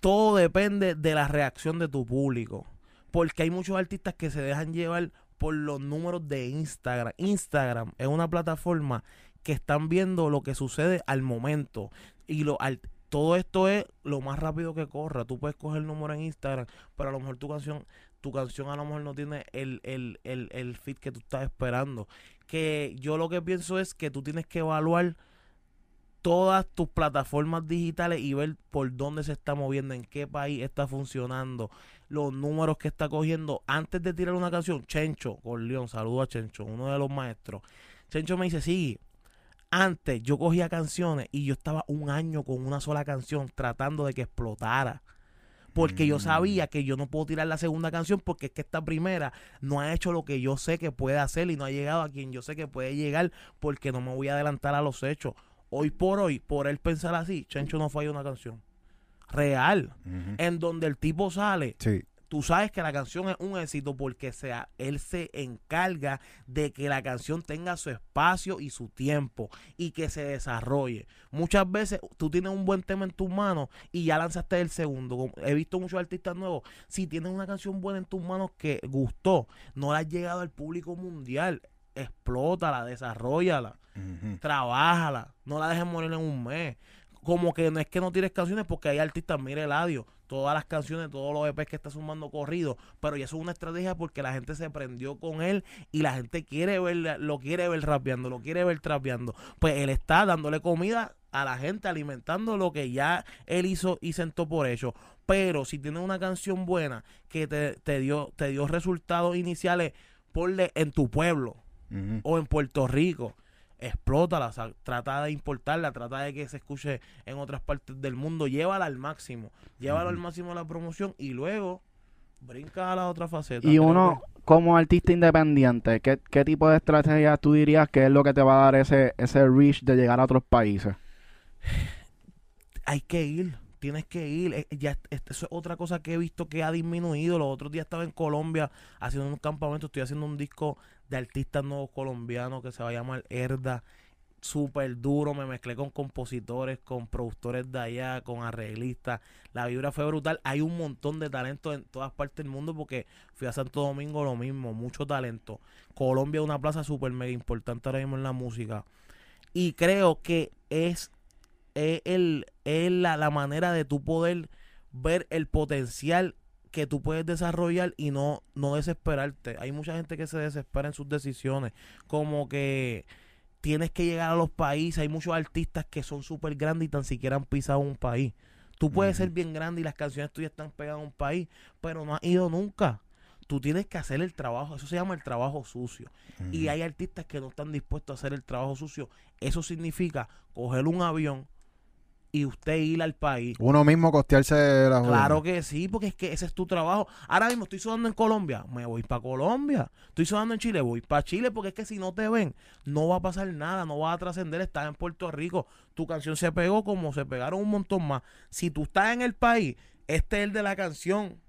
todo depende de la reacción de tu público. Porque hay muchos artistas que se dejan llevar por los números de Instagram. Instagram es una plataforma que están viendo lo que sucede al momento. Y lo al- todo esto es lo más rápido que corra. Tú puedes coger el número en Instagram, pero a lo mejor tu canción, tu canción a lo mejor no tiene el, el, el, el feed que tú estás esperando. Que yo lo que pienso es que tú tienes que evaluar todas tus plataformas digitales y ver por dónde se está moviendo, en qué país está funcionando, los números que está cogiendo. Antes de tirar una canción, Chencho, Corleón, saludo a Chencho, uno de los maestros. Chencho me dice, sí, antes yo cogía canciones y yo estaba un año con una sola canción tratando de que explotara. Porque yo Mm. sabía que yo no puedo tirar la segunda canción porque es que esta primera no ha hecho lo que yo sé que puede hacer y no ha llegado a quien yo sé que puede llegar porque no me voy a adelantar a los hechos. Hoy por hoy, por él pensar así, Chencho no falla una canción. Real. En donde el tipo sale, Sí. tú sabes que la canción es un éxito porque sea, él se encarga de que la canción tenga su espacio y su tiempo y que se desarrolle. Muchas veces tú tienes un buen tema en tus manos y ya lanzaste el segundo. He visto muchos artistas nuevos. Si tienes una canción buena en tus manos que gustó, no la has llegado al público mundial, explótala, desarrollala Ujú. trabájala, no la dejes morir en un mes. Como que no es que no tires canciones porque hay artistas, mire Eladio, todas las canciones, todos los EPs que está sumando corrido, pero ya eso es una estrategia porque la gente se prendió con él y la gente quiere ver, lo quiere ver rapeando, lo quiere ver trapeando. Pues él está dándole comida a la gente, alimentando lo que ya él hizo y sentó por hecho. Pero si tienes una canción buena que te, te dio, te dio resultados iniciales, ponle en tu pueblo o en Puerto Rico, explótala, o sea, trata de importarla, trata de que se escuche en otras partes del mundo, llévala al máximo, llévala al máximo la promoción y luego brinca a la otra faceta. Y uno, como artista independiente, ¿qué, qué tipo de estrategia tú dirías que es lo que te va a dar ese, ese reach de llegar a otros países? hay que ir, tienes que ir. Eh, Ya, este- eso es otra cosa que he visto que ha disminuido. Los otros días estaba en Colombia haciendo un campamento, estoy haciendo un disco de artistas nuevos colombianos que se va a llamar Herda. Súper duro, me mezclé con compositores, con productores de allá, con arreglistas. La vibra fue brutal. Hay un montón de talento en todas partes del mundo porque fui a Santo Domingo lo mismo, mucho talento. Colombia es una plaza súper mega importante ahora mismo en la música. Y creo que es, el, la, la manera de tú poder ver el potencial que tú puedes desarrollar y no, no desesperarte. Hay mucha gente que se desespera en sus decisiones. Como que tienes que llegar a los países. Hay muchos artistas que son súper grandes y tan siquiera han pisado un país. Tú puedes ser bien grande y las canciones tuyas están pegadas a un país, pero no has ido nunca. Tú tienes que hacer el trabajo. Eso se llama el trabajo sucio. Y hay artistas que no están dispuestos a hacer el trabajo sucio. Eso significa coger un avión y usted ir al país. Uno mismo costearse la. Claro que sí, porque es que ese es tu trabajo. Ahora mismo estoy sonando en Colombia, me voy para Colombia. Estoy sonando en Chile, voy para Chile, porque es que si no te ven, no va a pasar nada, no va a trascender. Estás en Puerto Rico, tu canción se pegó como se pegaron un montón más. Si tú estás en el país, este es el de la canción.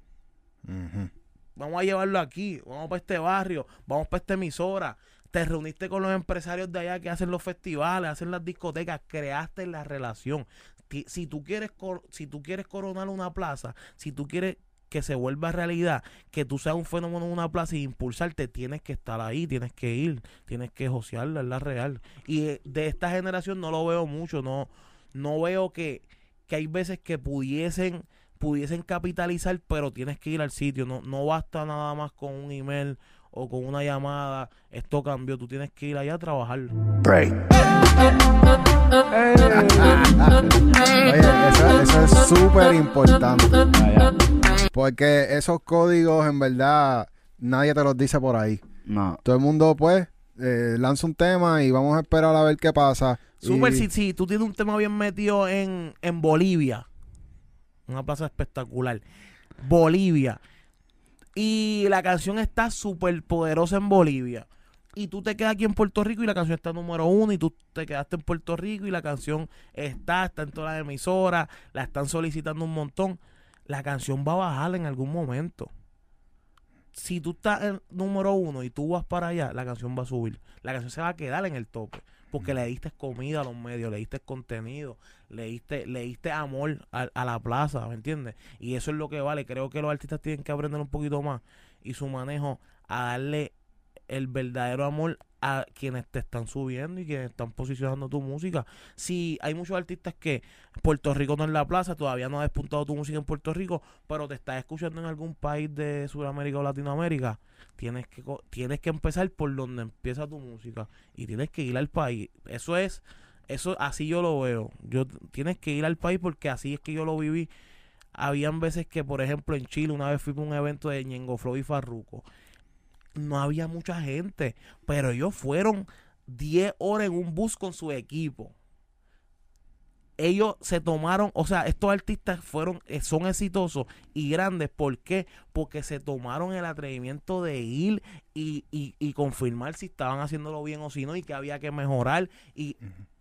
Vamos a llevarlo aquí, vamos para este barrio, vamos para esta emisora. Te reuniste con los empresarios de allá que hacen los festivales, hacen las discotecas, creaste la relación. Si tú quieres si tú quieres coronar una plaza, si tú quieres que se vuelva realidad, que tú seas un fenómeno en una plaza y impulsarte, tienes que estar ahí, tienes que ir, tienes que josearla, es la real. Y eh, de esta generación no lo veo mucho, no, no veo que, que hay veces que pudiesen pudiesen capitalizar, pero tienes que ir al sitio. No, no basta nada más con un email o con una llamada. Esto cambió. Tú tienes que ir allá a trabajar. <laughs> Oye, eso, eso es súper importante. Porque esos códigos, en verdad, nadie te los dice por ahí. No. Todo el mundo, pues, eh, lanza un tema y vamos a esperar a ver qué pasa. Super, Y- si, si tú tienes un tema bien metido en, en Bolivia, una plaza espectacular, Bolivia, y la canción está súper poderosa en Bolivia, y tú te quedas aquí en Puerto Rico y la canción está número uno y tú te quedaste en Puerto Rico y la canción está, está en todas las emisoras, la están solicitando un montón, la canción va a bajar en algún momento. Si tú estás en número uno y tú vas para allá, la canción va a subir. La canción se va a quedar en el tope. Porque le diste comida a los medios, le diste contenido, le diste, amor a, a la plaza, ¿me entiendes? Y eso es lo que vale. Creo que los artistas tienen que aprender un poquito más y su manejo a darle el verdadero amor a quienes te están subiendo y quienes están posicionando tu música. Si hay muchos artistas que Puerto Rico no es la plaza, todavía no ha despuntado tu música en Puerto Rico, pero te estás escuchando en algún país de Sudamérica o Latinoamérica, tienes que tienes que empezar por donde empieza tu música y tienes que ir al país. Eso es eso así yo lo veo. Yo tienes que ir al país porque así es que yo lo viví. Habían veces que, por ejemplo, en Chile una vez fui a un evento de Ñengo Flow y Farruko no había mucha gente, pero ellos fueron 10 horas en un bus con su equipo. Ellos se tomaron, o sea, estos artistas fueron, eh, son exitosos y grandes. ¿Por qué? Porque se tomaron el atrevimiento de ir y, y, y confirmar si estaban haciéndolo bien o si no, y que había que mejorar. Y,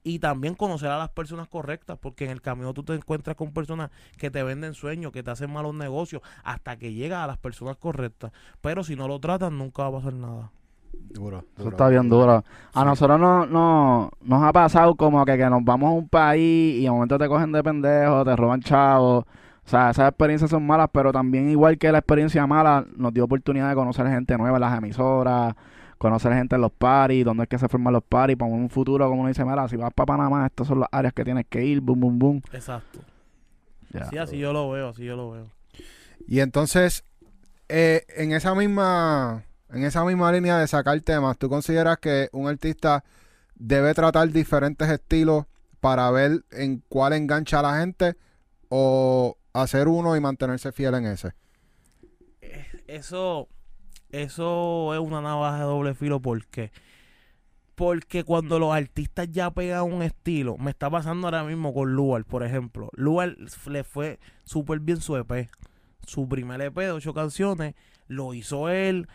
y también conocer a las personas correctas, porque en el camino tú te encuentras con personas que te venden sueños, que te hacen malos negocios, hasta que llegas a las personas correctas. Pero si no lo tratan, nunca va a pasar nada. Duro. Eso está bien duro. A Sí. nosotros no, no, nos ha pasado como que, que nos vamos a un país y de momento te cogen de pendejo, te roban chavos. O sea, esas experiencias son malas, pero también igual que la experiencia mala, nos dio oportunidad de conocer gente nueva en las emisoras, conocer gente en los paris, dónde es que se forman los paris, para un futuro, como uno dice, mira, si vas para Panamá, estas son las áreas que tienes que ir, boom, boom, boom. Exacto. Ya. Sí, así yo lo veo, así yo lo veo. Y entonces, eh, en esa misma, en esa misma línea de sacar temas, ¿tú consideras que un artista debe tratar diferentes estilos para ver en cuál engancha a la gente o hacer uno y mantenerse fiel en ese? Eso, eso es una navaja de doble filo, ¿por qué? Porque cuando los artistas ya pegan un estilo, me está pasando ahora mismo con Luar, por ejemplo. Luar le fue súper bien su EP. Su primer EP de ocho canciones, lo hizo él,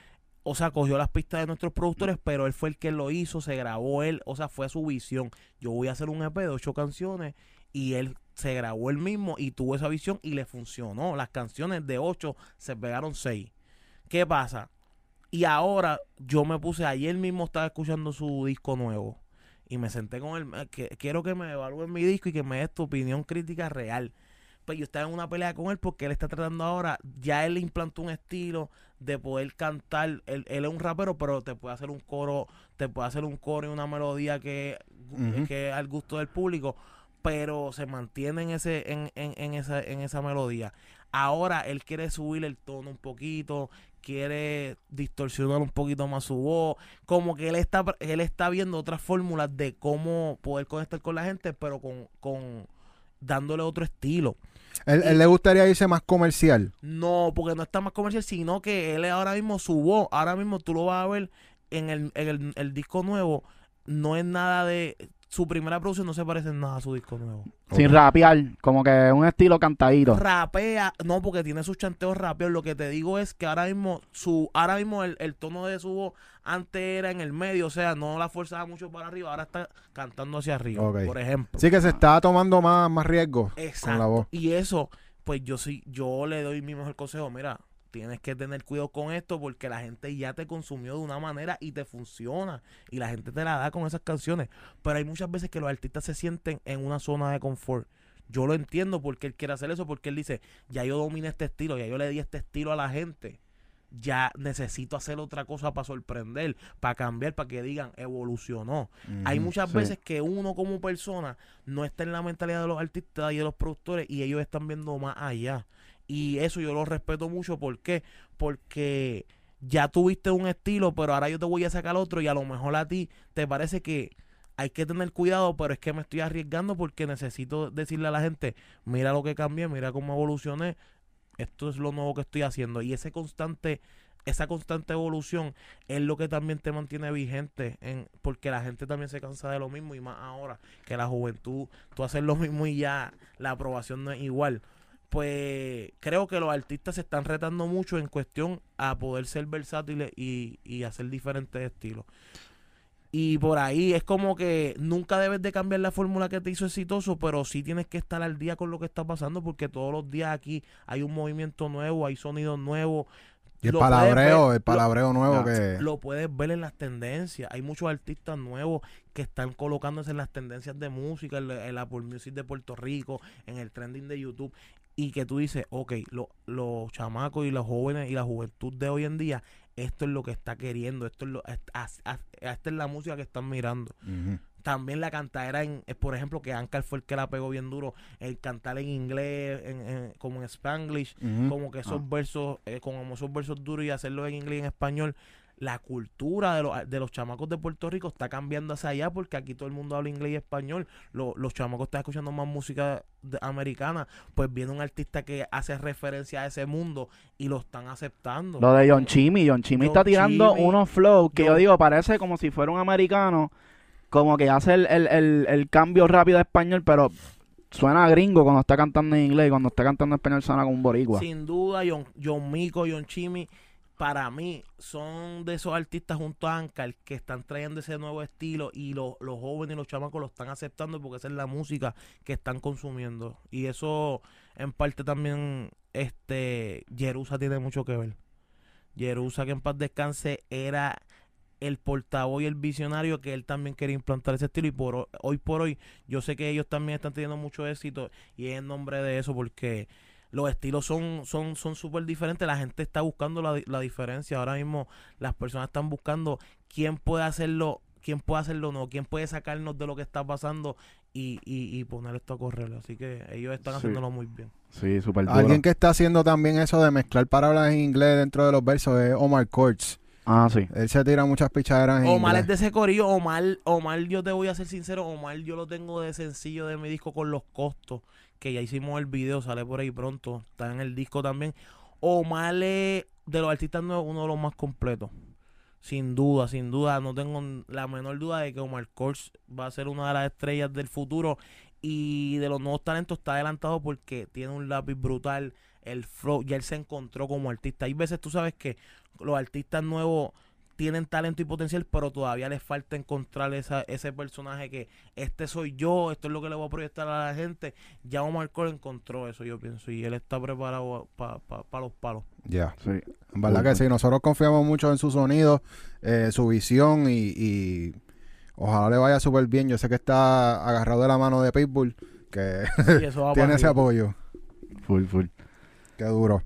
o sea, cogió las pistas de nuestros productores, pero él fue el que lo hizo, se grabó él, o sea, fue su visión. Yo voy a hacer un EP de ocho canciones y él se grabó él mismo y tuvo esa visión y le funcionó. Las canciones de ocho se pegaron seis. ¿Qué pasa? Y ahora yo me puse, ayer mismo estaba escuchando su disco nuevo y me senté con él, eh, que, quiero que me evalúen mi disco y que me des tu opinión crítica real. Pues yo estaba en una pelea con él porque él está tratando ahora, ya él implantó un estilo de poder cantar, él, él es un rapero, pero te puede hacer un coro, te puede hacer un coro y una melodía que, que es al gusto del público, pero se mantiene en ese, en, en, en esa, en esa melodía. Ahora él quiere subir el tono un poquito, quiere distorsionar un poquito más su voz, como que él está, él está viendo otras fórmulas de cómo poder conectar con la gente, pero con, con dándole otro estilo. ¿Él, él le gustaría irse más comercial? No, porque no está más comercial, sino que él ahora mismo su voz, ahora mismo tú lo vas a ver en el, en el, el disco nuevo, no es nada de... Su primera producción no se parece en nada a su disco nuevo. Sin rapear, como que un estilo cantadito. Rapea, no, porque tiene sus chanteos rapeos. Lo que te digo es que ahora mismo, su, ahora mismo el, el tono de su voz antes era en el medio, o sea, no la forzaba mucho para arriba, ahora está cantando hacia arriba, por ejemplo. Sí que se está tomando más, más riesgos con la Exacto. voz. Y eso, pues yo sí, yo le doy mi mejor consejo, mira, tienes que tener cuidado con esto porque la gente ya te consumió de una manera y te funciona y la gente te la da con esas canciones. Pero hay muchas veces que los artistas se sienten en una zona de confort. Yo lo entiendo porque él quiere hacer eso, porque él dice, ya yo dominé este estilo, ya yo le di este estilo a la gente. Ya necesito hacer otra cosa para sorprender, para cambiar, para que digan, evolucionó. Hay muchas sí. veces que uno como persona no está en la mentalidad de los artistas y de los productores y ellos están viendo más allá. Y eso yo lo respeto mucho. ¿Por qué? Porque ya tuviste un estilo, pero ahora yo te voy a sacar otro y a lo mejor a ti te parece que hay que tener cuidado, pero es que me estoy arriesgando porque necesito decirle a la gente, mira lo que cambié, mira cómo evolucioné, esto es lo nuevo que estoy haciendo. Y ese constante, esa constante evolución es lo que también te mantiene vigente, en, porque la gente también se cansa de lo mismo y más ahora que la juventud, tú haces lo mismo y ya la aprobación no es igual. Pues creo que los artistas se están retando mucho en cuestión a poder ser versátiles y, y hacer diferentes estilos. Y por ahí es como que nunca debes de cambiar la fórmula que te hizo exitoso, pero sí tienes que estar al día con lo que está pasando porque todos los días aquí hay un movimiento nuevo, hay sonidos nuevos. Y el Lo palabreo, ver- el palabreo nuevo que... Lo puedes ver en las tendencias. Hay muchos artistas nuevos que están colocándose en las tendencias de música, en la- en la Apple Music de Puerto Rico, en el trending de YouTube. Y que tú dices, ok, lo- los chamacos y los jóvenes y la juventud de hoy en día, esto es lo que está queriendo, esto es lo, esta es la música que están mirando. También la cantadera, en, eh, por ejemplo, que Ankar fue el que la pegó bien duro, el cantar en inglés, en- en- como en Spanglish, como que esos Ah. versos, eh, como esos versos duros y hacerlo en inglés y en español, la cultura de los, de los chamacos de Puerto Rico está cambiando hacia allá porque aquí todo el mundo habla inglés y español. Lo- los chamacos están escuchando más música de- americana. Pues viene un artista que hace referencia a ese mundo y lo están aceptando. Lo de John Chimmy, John Chimmy está tirando unos flows que yo digo, parece como si fuera un americano, como que hace el, el, el, el cambio rápido a español, pero suena gringo cuando está cantando en inglés y cuando está cantando en español suena como un boricua. Sin duda, John, John Mico, John Chimmy, para mí son de esos artistas junto a Ankar que están trayendo ese nuevo estilo y lo- los jóvenes y los chamacos lo están aceptando porque esa es la música que están consumiendo. Y eso en parte también este Jerusa tiene mucho que ver. Jerusa que en paz descanse era el portavoz y el visionario que él también quería implantar ese estilo y por ho- hoy por hoy yo sé que ellos también están teniendo mucho éxito y es en nombre de eso porque los estilos son son son súper diferentes la gente está buscando la, la diferencia ahora mismo las personas están buscando quién puede hacerlo quién puede hacerlo no quién puede sacarnos de lo que está pasando y, y, y poner esto a correr así que ellos están Sí. haciéndolo muy bien Sí, súper duro. Alguien que está haciendo también eso de mezclar palabras en inglés dentro de los versos es Omar Courts. Ah, sí. Él se tira muchas pichaderas en Omar es de ese corillo. Omar, Omar, yo te voy a ser sincero. Omar, yo lo tengo de sencillo de mi disco con los costos. Que ya hicimos el video, sale por ahí pronto. Está en el disco también. Omar es de los artistas nuevos uno de los más completos. Sin duda, sin duda. No tengo la menor duda de que Omar Kors va a ser una de las estrellas del futuro. Y de los nuevos talentos está adelantado porque tiene un lápiz brutal. El flow, ya él se encontró como artista. Hay veces tú sabes que los artistas nuevos tienen talento y potencial, pero todavía les falta encontrar esa, ese personaje que este soy yo, esto es lo que le voy a proyectar a la gente. Ya Omar Cole encontró eso, yo pienso, y él está preparado para los palos. Ya. Sí. En verdad que sí, nosotros confiamos mucho en su sonido, eh, su visión y, y ojalá le vaya súper bien. Yo sé que está agarrado de la mano de Pitbull, que <laughs> tiene ese apoyo. Full, full. Qué duro.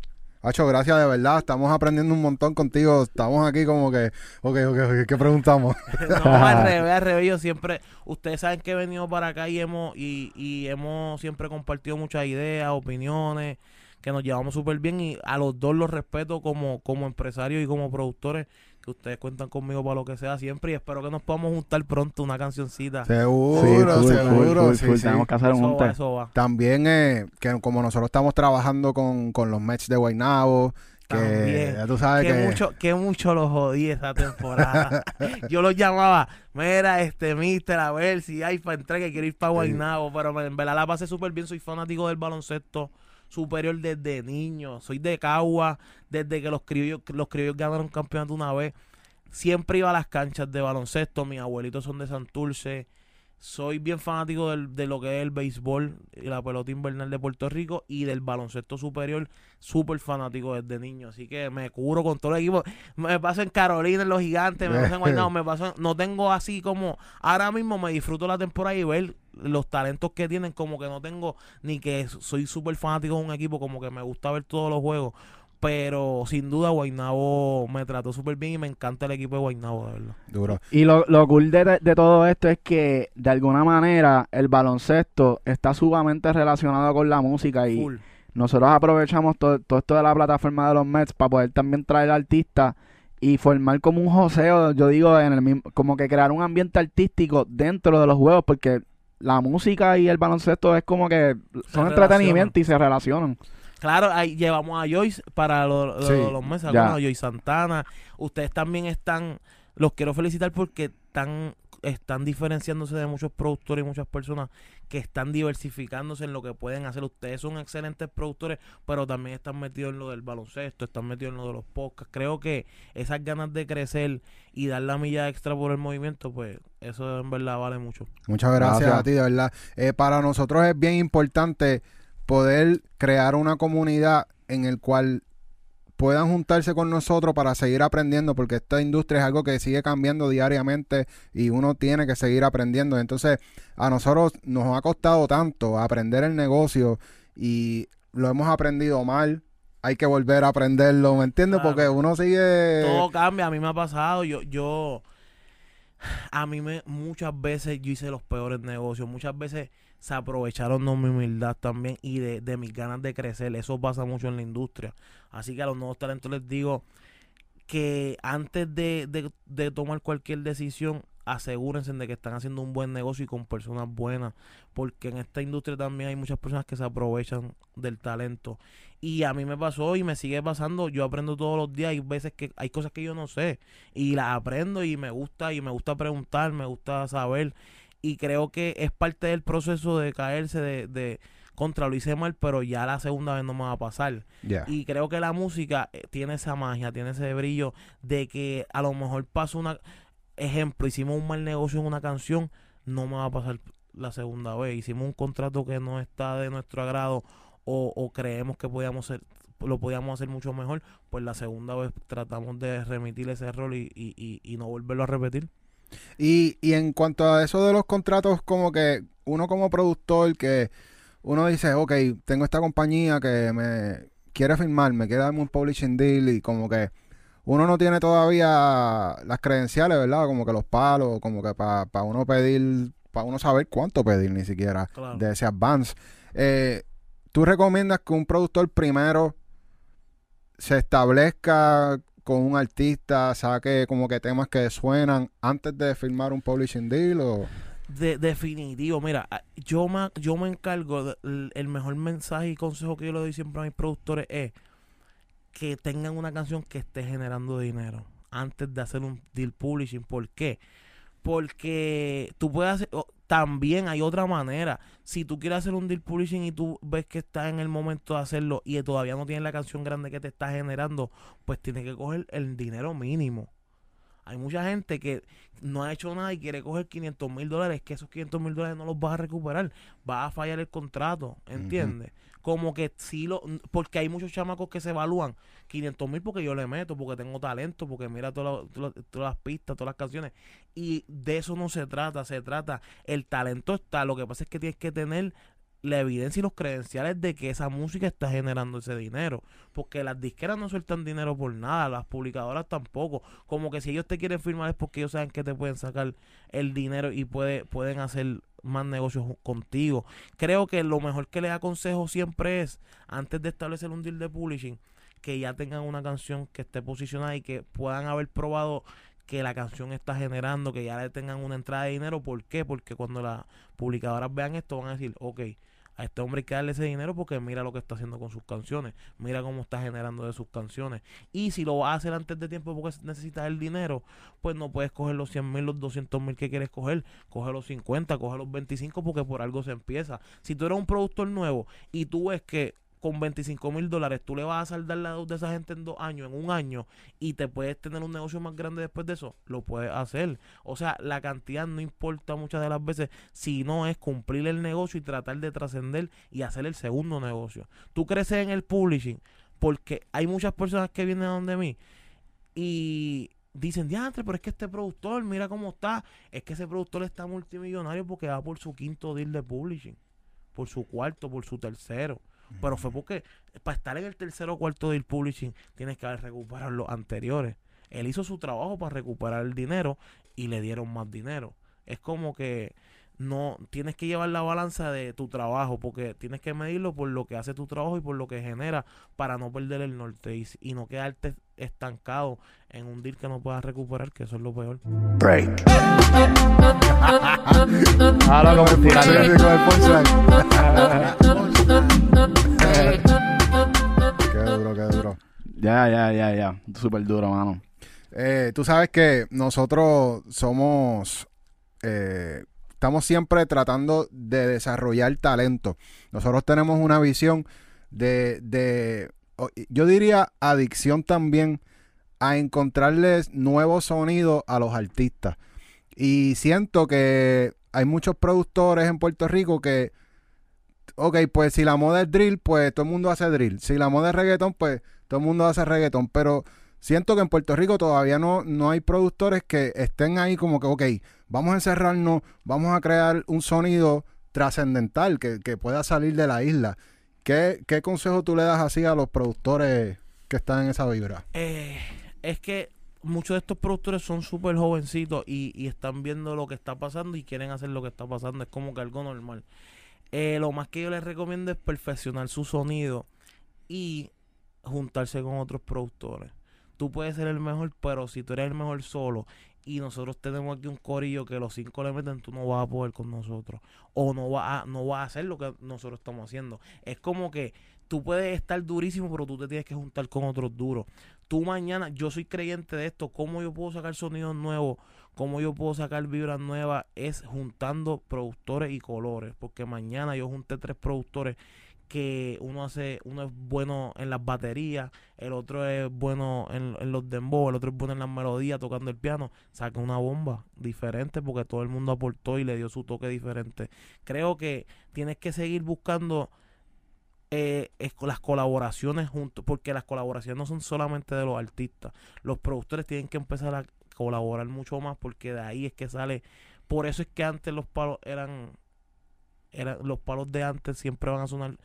Hacho, gracias de verdad. Estamos aprendiendo un montón contigo. Estamos aquí como que, ok, ok, ok, ¿qué preguntamos? <laughs> no, al <laughs> revés, al revés, yo siempre, ustedes saben que he venido para acá y hemos, y, y hemos siempre compartido muchas ideas, opiniones, que nos llevamos súper bien y a los dos los respeto como, como empresarios y como productores, que ustedes cuentan conmigo para lo que sea siempre y espero que nos podamos juntar pronto una cancioncita. Seguro, Sí, seguro. sí, full. sí. Tenemos que hacer un Eso va, junte. eso va. También eh, que como nosotros estamos trabajando con, con los Mets de Guaynabo, que También. ya tú sabes que, que... mucho, que mucho lo jodí esa temporada. <laughs> Yo los llamaba, mira, este mister, a ver si hay para entrar que quiero ir para Guaynabo, pero me- en verdad la pasé súper bien, soy fanático del baloncesto superior desde niño, soy de Cagua, desde que los criollos, los criollos ganaron campeonato una vez, siempre iba a las canchas de baloncesto, mis abuelitos son de Santurce, soy bien fanático del- de lo que es el béisbol y la pelota invernal de Puerto Rico y del baloncesto superior, súper fanático desde niño. Así que me cubro con todo el equipo. Me paso en Carolina, en los gigantes, me paso en Guaynabo, me paso No tengo así como... Ahora mismo me disfruto la temporada y ver los talentos que tienen, como que no tengo ni que soy súper fanático de un equipo, como que me gusta ver todos los juegos. Pero sin duda Guaynabo me trató súper bien y me encanta el equipo de Guaynabo, de verdad. Duro. Y lo, lo cool de, de todo esto es que de alguna manera el baloncesto está sumamente relacionado con la música y Full. nosotros aprovechamos todo, todo esto de la plataforma de los Mets para poder también traer artistas y formar como un joseo, yo digo, en el mismo, como que crear un ambiente artístico dentro de los juegos porque la música y el baloncesto es como que son entretenimiento y se relacionan. Claro, ahí llevamos a Joyce para lo- lo- Sí, los meses, ya. algunos, Joyce Santana. Ustedes también están, los quiero felicitar porque están están diferenciándose de muchos productores y muchas personas que están diversificándose en lo que pueden hacer. Ustedes son excelentes productores, pero también están metidos en lo del baloncesto, están metidos en lo de los podcasts. Creo que esas ganas de crecer y dar la milla extra por el movimiento, pues eso en verdad vale mucho. Muchas gracias, Gracias. a ti, de verdad. Eh, para nosotros es bien importante poder crear una comunidad en el cual puedan juntarse con nosotros para seguir aprendiendo, porque esta industria es algo que sigue cambiando diariamente y uno tiene que seguir aprendiendo. Entonces, a nosotros nos ha costado tanto aprender el negocio y lo hemos aprendido mal. Hay que volver a aprenderlo, ¿me entiendes? Claro. Porque uno sigue... Todo cambia, a mí me ha pasado, yo, yo, a mí me, muchas veces yo hice los peores negocios, muchas veces se aprovecharon de mi humildad también y de, de mis ganas de crecer, eso pasa mucho en la industria, así que a los nuevos talentos les digo que antes de, de, tomar cualquier decisión, asegúrense de que están haciendo un buen negocio y con personas buenas, porque en esta industria también hay muchas personas que se aprovechan del talento. Y a mí me pasó y me sigue pasando, yo aprendo todos los días, hay veces que hay cosas que yo no sé y las aprendo y me gusta y me gusta preguntar, me gusta saber y creo que es parte del proceso de caerse de, de contra lo hice mal, pero ya la segunda vez no me va a pasar. Y creo que la música eh, tiene esa magia, tiene ese brillo de que a lo mejor pasó una... Ejemplo, hicimos un mal negocio en una canción, no me va a pasar la segunda vez. Hicimos un contrato que no está de nuestro agrado o, o creemos que podíamos ser, lo podíamos hacer mucho mejor, pues la segunda vez tratamos de remitir ese error y, y, y, y no volverlo a repetir. Y, y en cuanto a eso de los contratos, como que uno como productor que uno dice, ok, tengo esta compañía que me quiere firmar, me quiere darme un publishing deal y como que uno no tiene todavía las credenciales, ¿verdad? Como que los palos, como que para uno pedir, para uno saber cuánto pedir ni siquiera Claro. de ese advance. Eh, ¿Tú recomiendas que un productor primero se establezca con un artista, saque como que temas que suenan antes de firmar un publishing deal o De, definitivo, mira, yo me, yo me encargo, el, mejor mensaje y consejo que yo le doy siempre a mis productores es que tengan una canción que esté generando dinero antes de hacer un deal publishing. ¿Por qué? Porque tú puedes hacer, también hay otra manera. Si tú quieres hacer un deal publishing y tú ves que estás en el momento de hacerlo y todavía no tienes la canción grande que te está generando, pues tienes que coger el dinero mínimo. Hay mucha gente que no ha hecho nada y quiere coger 500 mil dólares, que esos 500 mil dólares no los vas a recuperar, vas a fallar el contrato, ¿entiendes? Como que sí lo, porque hay muchos chamacos que se evalúan 500 mil porque yo le meto, porque tengo talento, porque mira todas las- pistas, todas las canciones, y de eso no se trata, se trata, el talento está, lo que pasa es que tienes que tener la evidencia y los credenciales de que esa música está generando ese dinero. Porque las disqueras no sueltan dinero por nada, las publicadoras tampoco. Como que si ellos te quieren firmar es porque ellos saben que te pueden sacar el dinero y puede, pueden hacer más negocios contigo. Creo que lo mejor que les aconsejo siempre es, antes de establecer un deal de publishing, que ya tengan una canción que esté posicionada y que puedan haber probado que la canción está generando, que ya le tengan una entrada de dinero. ¿Por qué? Porque cuando las publicadoras vean esto van a decir, ok, a este hombre hay que darle ese dinero porque mira lo que está haciendo con sus canciones, mira cómo está generando de sus canciones. Y si lo vas a hacer antes de tiempo porque necesitas el dinero, pues no puedes coger los 100 mil, los 200 mil que quieres coger, coge los 50, coge los 25 porque por algo se empieza. Si tú eres un productor nuevo y tú ves que con 25 mil dólares tú le vas a saldar la deuda de esa gente en dos años, en un año, y te puedes tener un negocio más grande después de eso, lo puedes hacer. O sea, la cantidad no importa muchas de las veces, sino es cumplir el negocio y tratar de trascender y hacer el segundo negocio. Tú creces en el publishing, porque hay muchas personas que vienen a donde mí y dicen, diantre, pero es que este productor, mira cómo está. Es que ese productor está multimillonario porque va por su quinto deal de publishing, por su cuarto, por su tercero. Pero fue porque para estar en el tercero o cuarto deal publishing tienes que haber recuperado los anteriores. Él hizo su trabajo para recuperar el dinero y le dieron más dinero. Es como que no tienes que llevar la balanza de tu trabajo porque tienes que medirlo por lo que hace tu trabajo y por lo que genera para no perder el norte y, y no quedarte estancado en un deal que no puedas recuperar, que eso es lo peor. Break. Ahora con el qué duro, qué duro. Ya, ya, ya, ya. Súper duro, mano. Eh, tú sabes que nosotros somos eh, estamos siempre tratando de desarrollar talento. Nosotros tenemos una visión de, de yo diría, adicción también a encontrarles nuevos sonidos a los artistas. Y siento que hay muchos productores en Puerto Rico que, ok, pues si la moda es drill, pues todo el mundo hace drill. Si la moda es reggaetón, pues todo el mundo hace reggaetón. Pero siento que en Puerto Rico todavía no, no hay productores que estén ahí como que, ok, vamos a encerrarnos, vamos a crear un sonido trascendental que, que pueda salir de la isla. ¿Qué, ¿Qué consejo tú le das así a los productores que están en esa vibra? Eh, es que muchos de estos productores son súper jovencitos y, y están viendo lo que está pasando y quieren hacer lo que está pasando. Es como que algo normal. Eh, lo más que yo les recomiendo es perfeccionar su sonido y juntarse con otros productores. Tú puedes ser el mejor, pero si tú eres el mejor solo y nosotros tenemos aquí un corillo que los cinco le meten, tú no vas a poder con nosotros. O no vas a, no a hacer lo que nosotros estamos haciendo. Es como que tú puedes estar durísimo, pero tú te tienes que juntar con otros duros. Tú mañana, yo soy creyente de esto, cómo yo puedo sacar sonidos nuevos, cómo yo puedo sacar vibras nuevas, es juntando productores y colores. Porque mañana yo junté tres productores que uno hace, uno es bueno en las baterías, el otro es bueno en, en los dembow, el otro es bueno en las melodías, tocando el piano, saca una bomba diferente porque todo el mundo aportó y le dio su toque diferente. Creo que tienes que seguir buscando eh, las colaboraciones juntos, porque las colaboraciones no son solamente de los artistas, los productores tienen que empezar a colaborar mucho más porque de ahí es que sale, por eso es que antes los palos eran, eran los palos de antes siempre van a sonar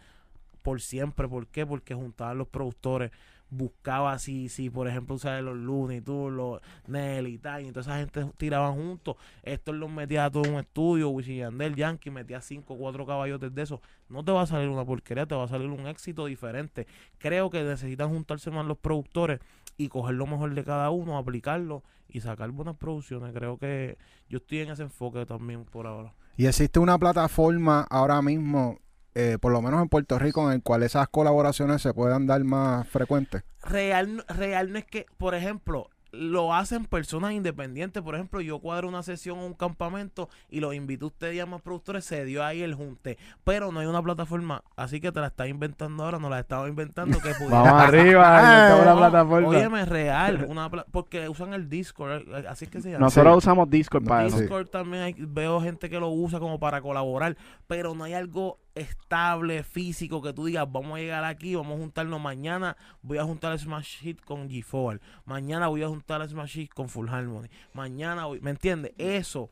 por siempre, ¿por qué? Porque juntaban los productores, buscaba si, si por ejemplo, usar los Looney Tunes, los Nelly, Tiny, y toda esa gente tiraban juntos, estos los metía a todo un estudio, Wisin y Yankee, metía cinco o cuatro caballotes de eso, no te va a salir una porquería, te va a salir un éxito diferente. Creo que necesitan juntarse más los productores y coger lo mejor de cada uno, aplicarlo y sacar buenas producciones. Creo que yo estoy en ese enfoque también por ahora. Y existe una plataforma ahora mismo, eh, por lo menos en Puerto Rico, en el cual esas colaboraciones se puedan dar más frecuentes. real, real no es que, por ejemplo, lo hacen personas independientes. Por ejemplo, yo cuadro una sesión o un campamento y los invito a ustedes y a más productores, se dio ahí el junte. Pero no hay una plataforma, así que te la estás inventando ahora, no la estaba inventando que <laughs> pudiera. Vamos arriba, <laughs> No, plataforma. Óyeme, real, <laughs> una pla- porque usan el Discord, eh, así es que se llama. Nosotros Sí. usamos Discord para eso. Discord también hay- veo gente que lo usa como para colaborar, pero no hay algo estable, físico, que tú digas, vamos a llegar aquí, vamos a juntarnos mañana, voy a juntar Smash Hit con G4, mañana voy a juntar Smash Hit con Full Harmony, mañana voy, ¿me entiendes? Eso,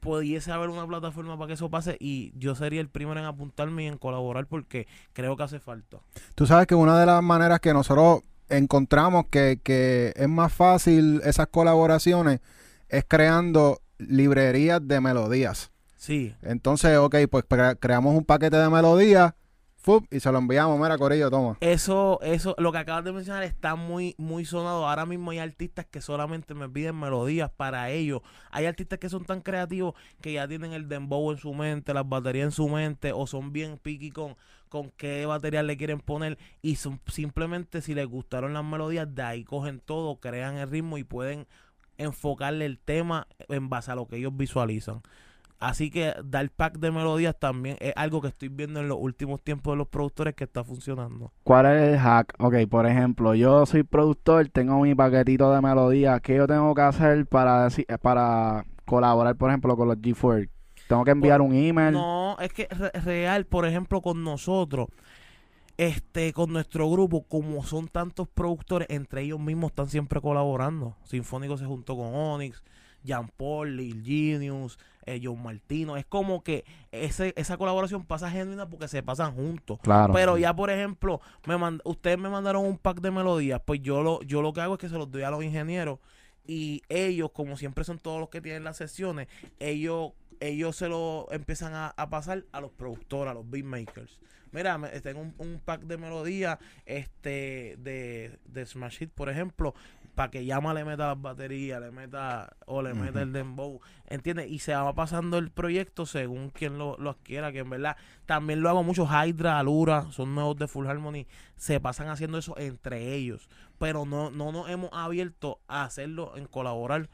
pudiese haber una plataforma para que eso pase y yo sería el primero en apuntarme y en colaborar porque creo que hace falta. Tú sabes que una de las maneras que nosotros encontramos que, que es más fácil esas colaboraciones es creando librerías de melodías. Sí, Entonces, ok, pues crea- creamos un paquete de melodías ¡fup! y se lo enviamos. Mira, Corillo, toma. Eso, eso, lo que acabas de mencionar está muy, muy sonado. Ahora mismo hay artistas que solamente me piden melodías para ellos. Hay artistas que son tan creativos que ya tienen el dembow en su mente, las baterías en su mente, o son bien picky con, con qué batería le quieren poner. Y son simplemente si les gustaron las melodías, de ahí cogen todo, crean el ritmo y pueden enfocarle el tema en base a lo que ellos visualizan. Así que dar pack de melodías también es algo que estoy viendo en los últimos tiempos de los productores que está funcionando. ¿Cuál es el hack? Ok, por ejemplo, yo soy productor, tengo mi paquetito de melodías. ¿Qué yo tengo que hacer para deci- eh, para colaborar, por ejemplo, con los G4? Tengo que enviar un email. No, es que re- real, por ejemplo, con nosotros, este, con nuestro grupo, como son tantos productores, entre ellos mismos están siempre colaborando. Sinfónico se juntó con Onyx, Jean Paul, Lil Genius, eh, John Martino. Es como que ese, esa colaboración pasa genuina porque se pasan juntos. Claro. Pero ya, por ejemplo, me mand- ustedes me mandaron un pack de melodías, pues yo lo, yo lo que hago es que se los doy a los ingenieros y ellos, como siempre son todos los que tienen las sesiones, ellos, ellos se lo empiezan a, a pasar a los productores, a los beatmakers. Mira, me- tengo un, un pack de melodías este, de, de Smash Hit, por ejemplo, para que Llama le meta las baterías, le meta o le meta el dembow, ¿entiendes? Y se va pasando el proyecto según quien lo, lo adquiera, que en verdad también lo hago mucho. Hydra, Alura, son nuevos de Full Harmony, se pasan haciendo eso entre ellos, pero no, no nos hemos abierto a hacerlo en colaborar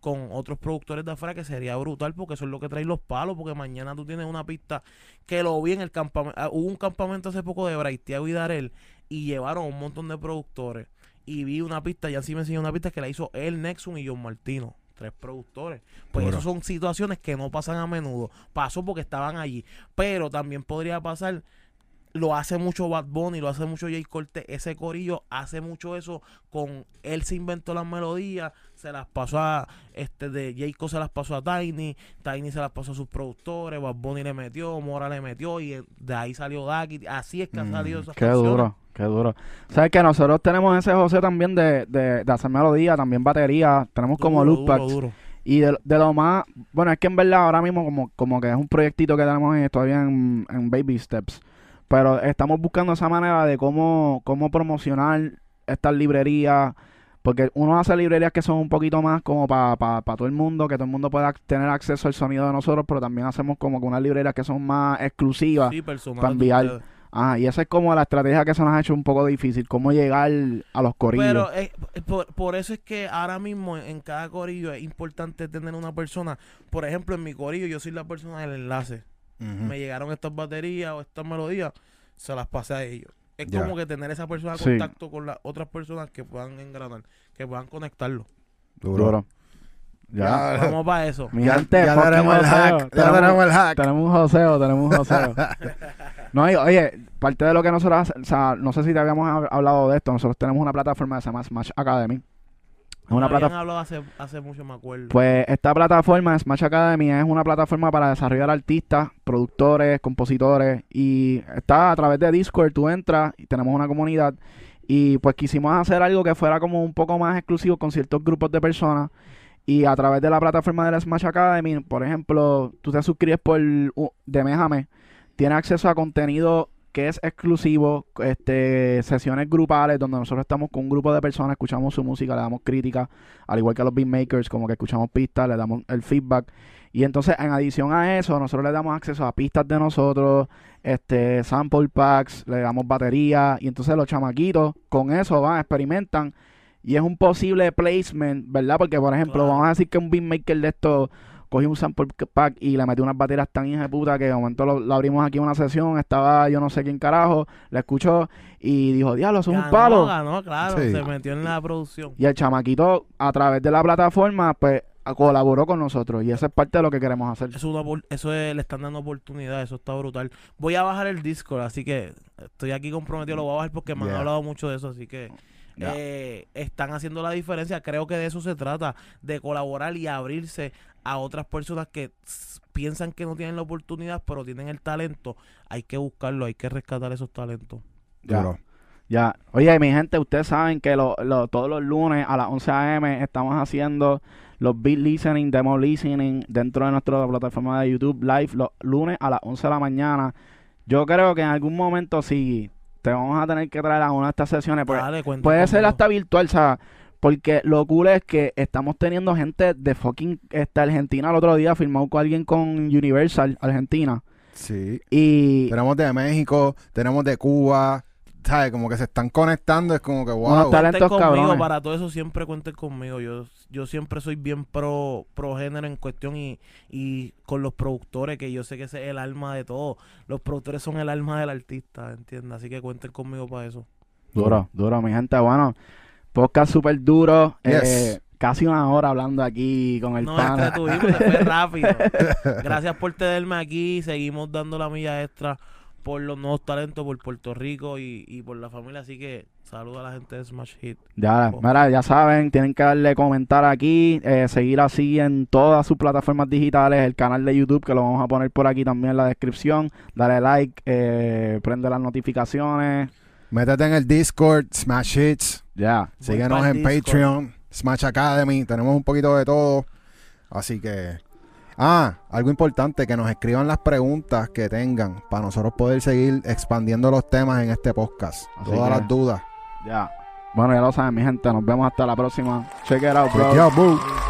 con otros productores de afuera que sería brutal porque eso es lo que trae los palos porque mañana tú tienes una pista que lo vi en el campamento hubo un campamento hace poco de Braithiago y Darel y llevaron un montón de productores y vi una pista y así me enseñó una pista que la hizo el Nexum y John Martino tres productores. Pues esas son situaciones que no pasan a menudo. Pasó porque estaban allí. Pero también podría pasar lo hace mucho Bad Bunny, lo hace mucho Jay Cortez, ese corillo hace mucho eso con él se inventó las melodías, se las pasó a este de Jayco se las pasó a Tiny, Tiny se las pasó a sus productores, Bad Bunny le metió, Mora le metió y de ahí salió Daki, así es que han Mm, salido esas Qué canciones. duro, qué duro. Sabes que nosotros tenemos ese José también de, de, de hacer melodía, también batería, tenemos como Duro, loop duro, packs. duro. Y de, de lo más, bueno, es que en verdad ahora mismo como, como que es un proyectito que tenemos en- todavía en, en baby steps. Pero estamos buscando esa manera de cómo, cómo promocionar estas librerías. Porque uno hace librerías que son un poquito más como para todo el mundo, que todo el mundo pueda tener acceso al sonido de nosotros, pero también hacemos como que unas librerías que son más exclusivas. Sí, para enviar. Ah, y esa es como la estrategia que se nos ha hecho un poco difícil, cómo llegar a los corillos. Pero eh, por, por eso es que ahora mismo en cada corillo es importante tener una persona. Por ejemplo, en mi corillo yo soy la persona del enlace. Me llegaron estas baterías o estas melodías, se las pasé a ellos. Es como que tener esa persona Sí. contacto con las otras personas que puedan engranar, que puedan conectarlo. Duro. Duro. Ya. Ya, Vamos para eso. Mi ya- gente, ya tenemos el hack. Ya Tenemos- tenemos el hack. Tenemos un joseo, tenemos un joseo. <laughs> no, y, oye, parte de lo que nosotros hacemos, o sea, no sé si te habíamos hab- hablado de esto, nosotros tenemos una plataforma que se llama Smash Academy. Es una plataforma... hace, hace mucho, me acuerdo. Pues esta plataforma, Smash Academy, es una plataforma para desarrollar artistas, productores, compositores y está a través de Discord, tú entras y tenemos una comunidad y pues quisimos hacer algo que fuera como un poco más exclusivo con ciertos grupos de personas y a través de la plataforma de la Smash Academy, por ejemplo, tú te suscribes por u- de mes a mes, tienes acceso a contenido que es exclusivo, este, sesiones grupales donde nosotros estamos con un grupo de personas, escuchamos su música, le damos crítica, al igual que a los beatmakers, como que escuchamos pistas, le damos el feedback. Y entonces, en adición a eso, nosotros le damos acceso a pistas de nosotros, este, sample packs, le damos batería, y entonces los chamaquitos con eso van, experimentan, y es un posible placement, ¿verdad? Porque, por ejemplo, Claro. vamos a decir que un beatmaker de esto cogió un sample pack y le metió unas baterías tan hijas de puta que de momento lo, lo abrimos aquí en una sesión, estaba yo no sé quién carajo, le escuchó y dijo, diablo, eso es un palo. ganó, claro, Sí. se metió en la producción. Y el chamaquito, a través de la plataforma, pues colaboró con nosotros. Y eso es parte de lo que queremos hacer. Eso, es una eso es, le están dando oportunidad, eso está brutal. Voy a bajar el Discord, así que estoy aquí comprometido, lo voy a bajar porque me han hablado mucho de eso, así que eh, están haciendo la diferencia. Creo que de eso se trata, de colaborar y abrirse a otras personas que piensan que no tienen la oportunidad, pero tienen el talento. Hay que buscarlo, hay que rescatar esos talentos. Ya. Duro. Ya. Oye, mi gente, ustedes saben que lo- lo- todos los lunes a las 11 a.m. estamos haciendo los beat listening, demo listening dentro de nuestra plataforma de YouTube Live los lunes a las 11 de la mañana. Yo creo que en algún momento sí te vamos a tener que traer a una de estas sesiones. porque Dale, cuenta Puede ser hasta virtual, o sea, porque lo cool es que estamos teniendo gente de fucking esta Argentina el otro día, firmado con alguien con Universal Argentina. Sí. Y Tenemos de México, tenemos de Cuba. ¿Sabes? Como que se están conectando. Es como que Unos wow. talentos Cuenten conmigo, cabrones. para todo eso siempre cuenten conmigo. Yo, yo siempre soy bien pro, pro género en cuestión y, y con los productores, que yo sé que ese es el alma de todo. Los productores son el alma del artista, ¿entiendes? Así que cuenten conmigo para eso. Duro, duro, mi gente. Bueno, podcast súper duro. Yes. eh, casi una hora hablando aquí con el No, pana. tuvimos, se fue <laughs> rápido. Gracias por tenerme aquí. Seguimos dando la milla extra por los nuevos talentos, por Puerto Rico y, y por la familia. Así que saludo a la gente de Smash Hit. Ya, Oh. mira, ya saben, tienen que darle comentar aquí, eh, seguir así en todas sus plataformas digitales, el canal de YouTube que lo vamos a poner por aquí también en la descripción. Dale like, eh, prende las notificaciones. Métete en el Discord, Smash Hits. Ya. Síguenos en Discord. Patreon, Smash Academy. Tenemos un poquito de todo. Así que. Ah, algo importante, que nos escriban las preguntas que tengan para nosotros poder seguir expandiendo los temas en este podcast. Así Todas que- las dudas. Ya. Bueno, ya lo saben, mi gente. Nos vemos hasta la próxima. Check it out, bro. Check it out, boo.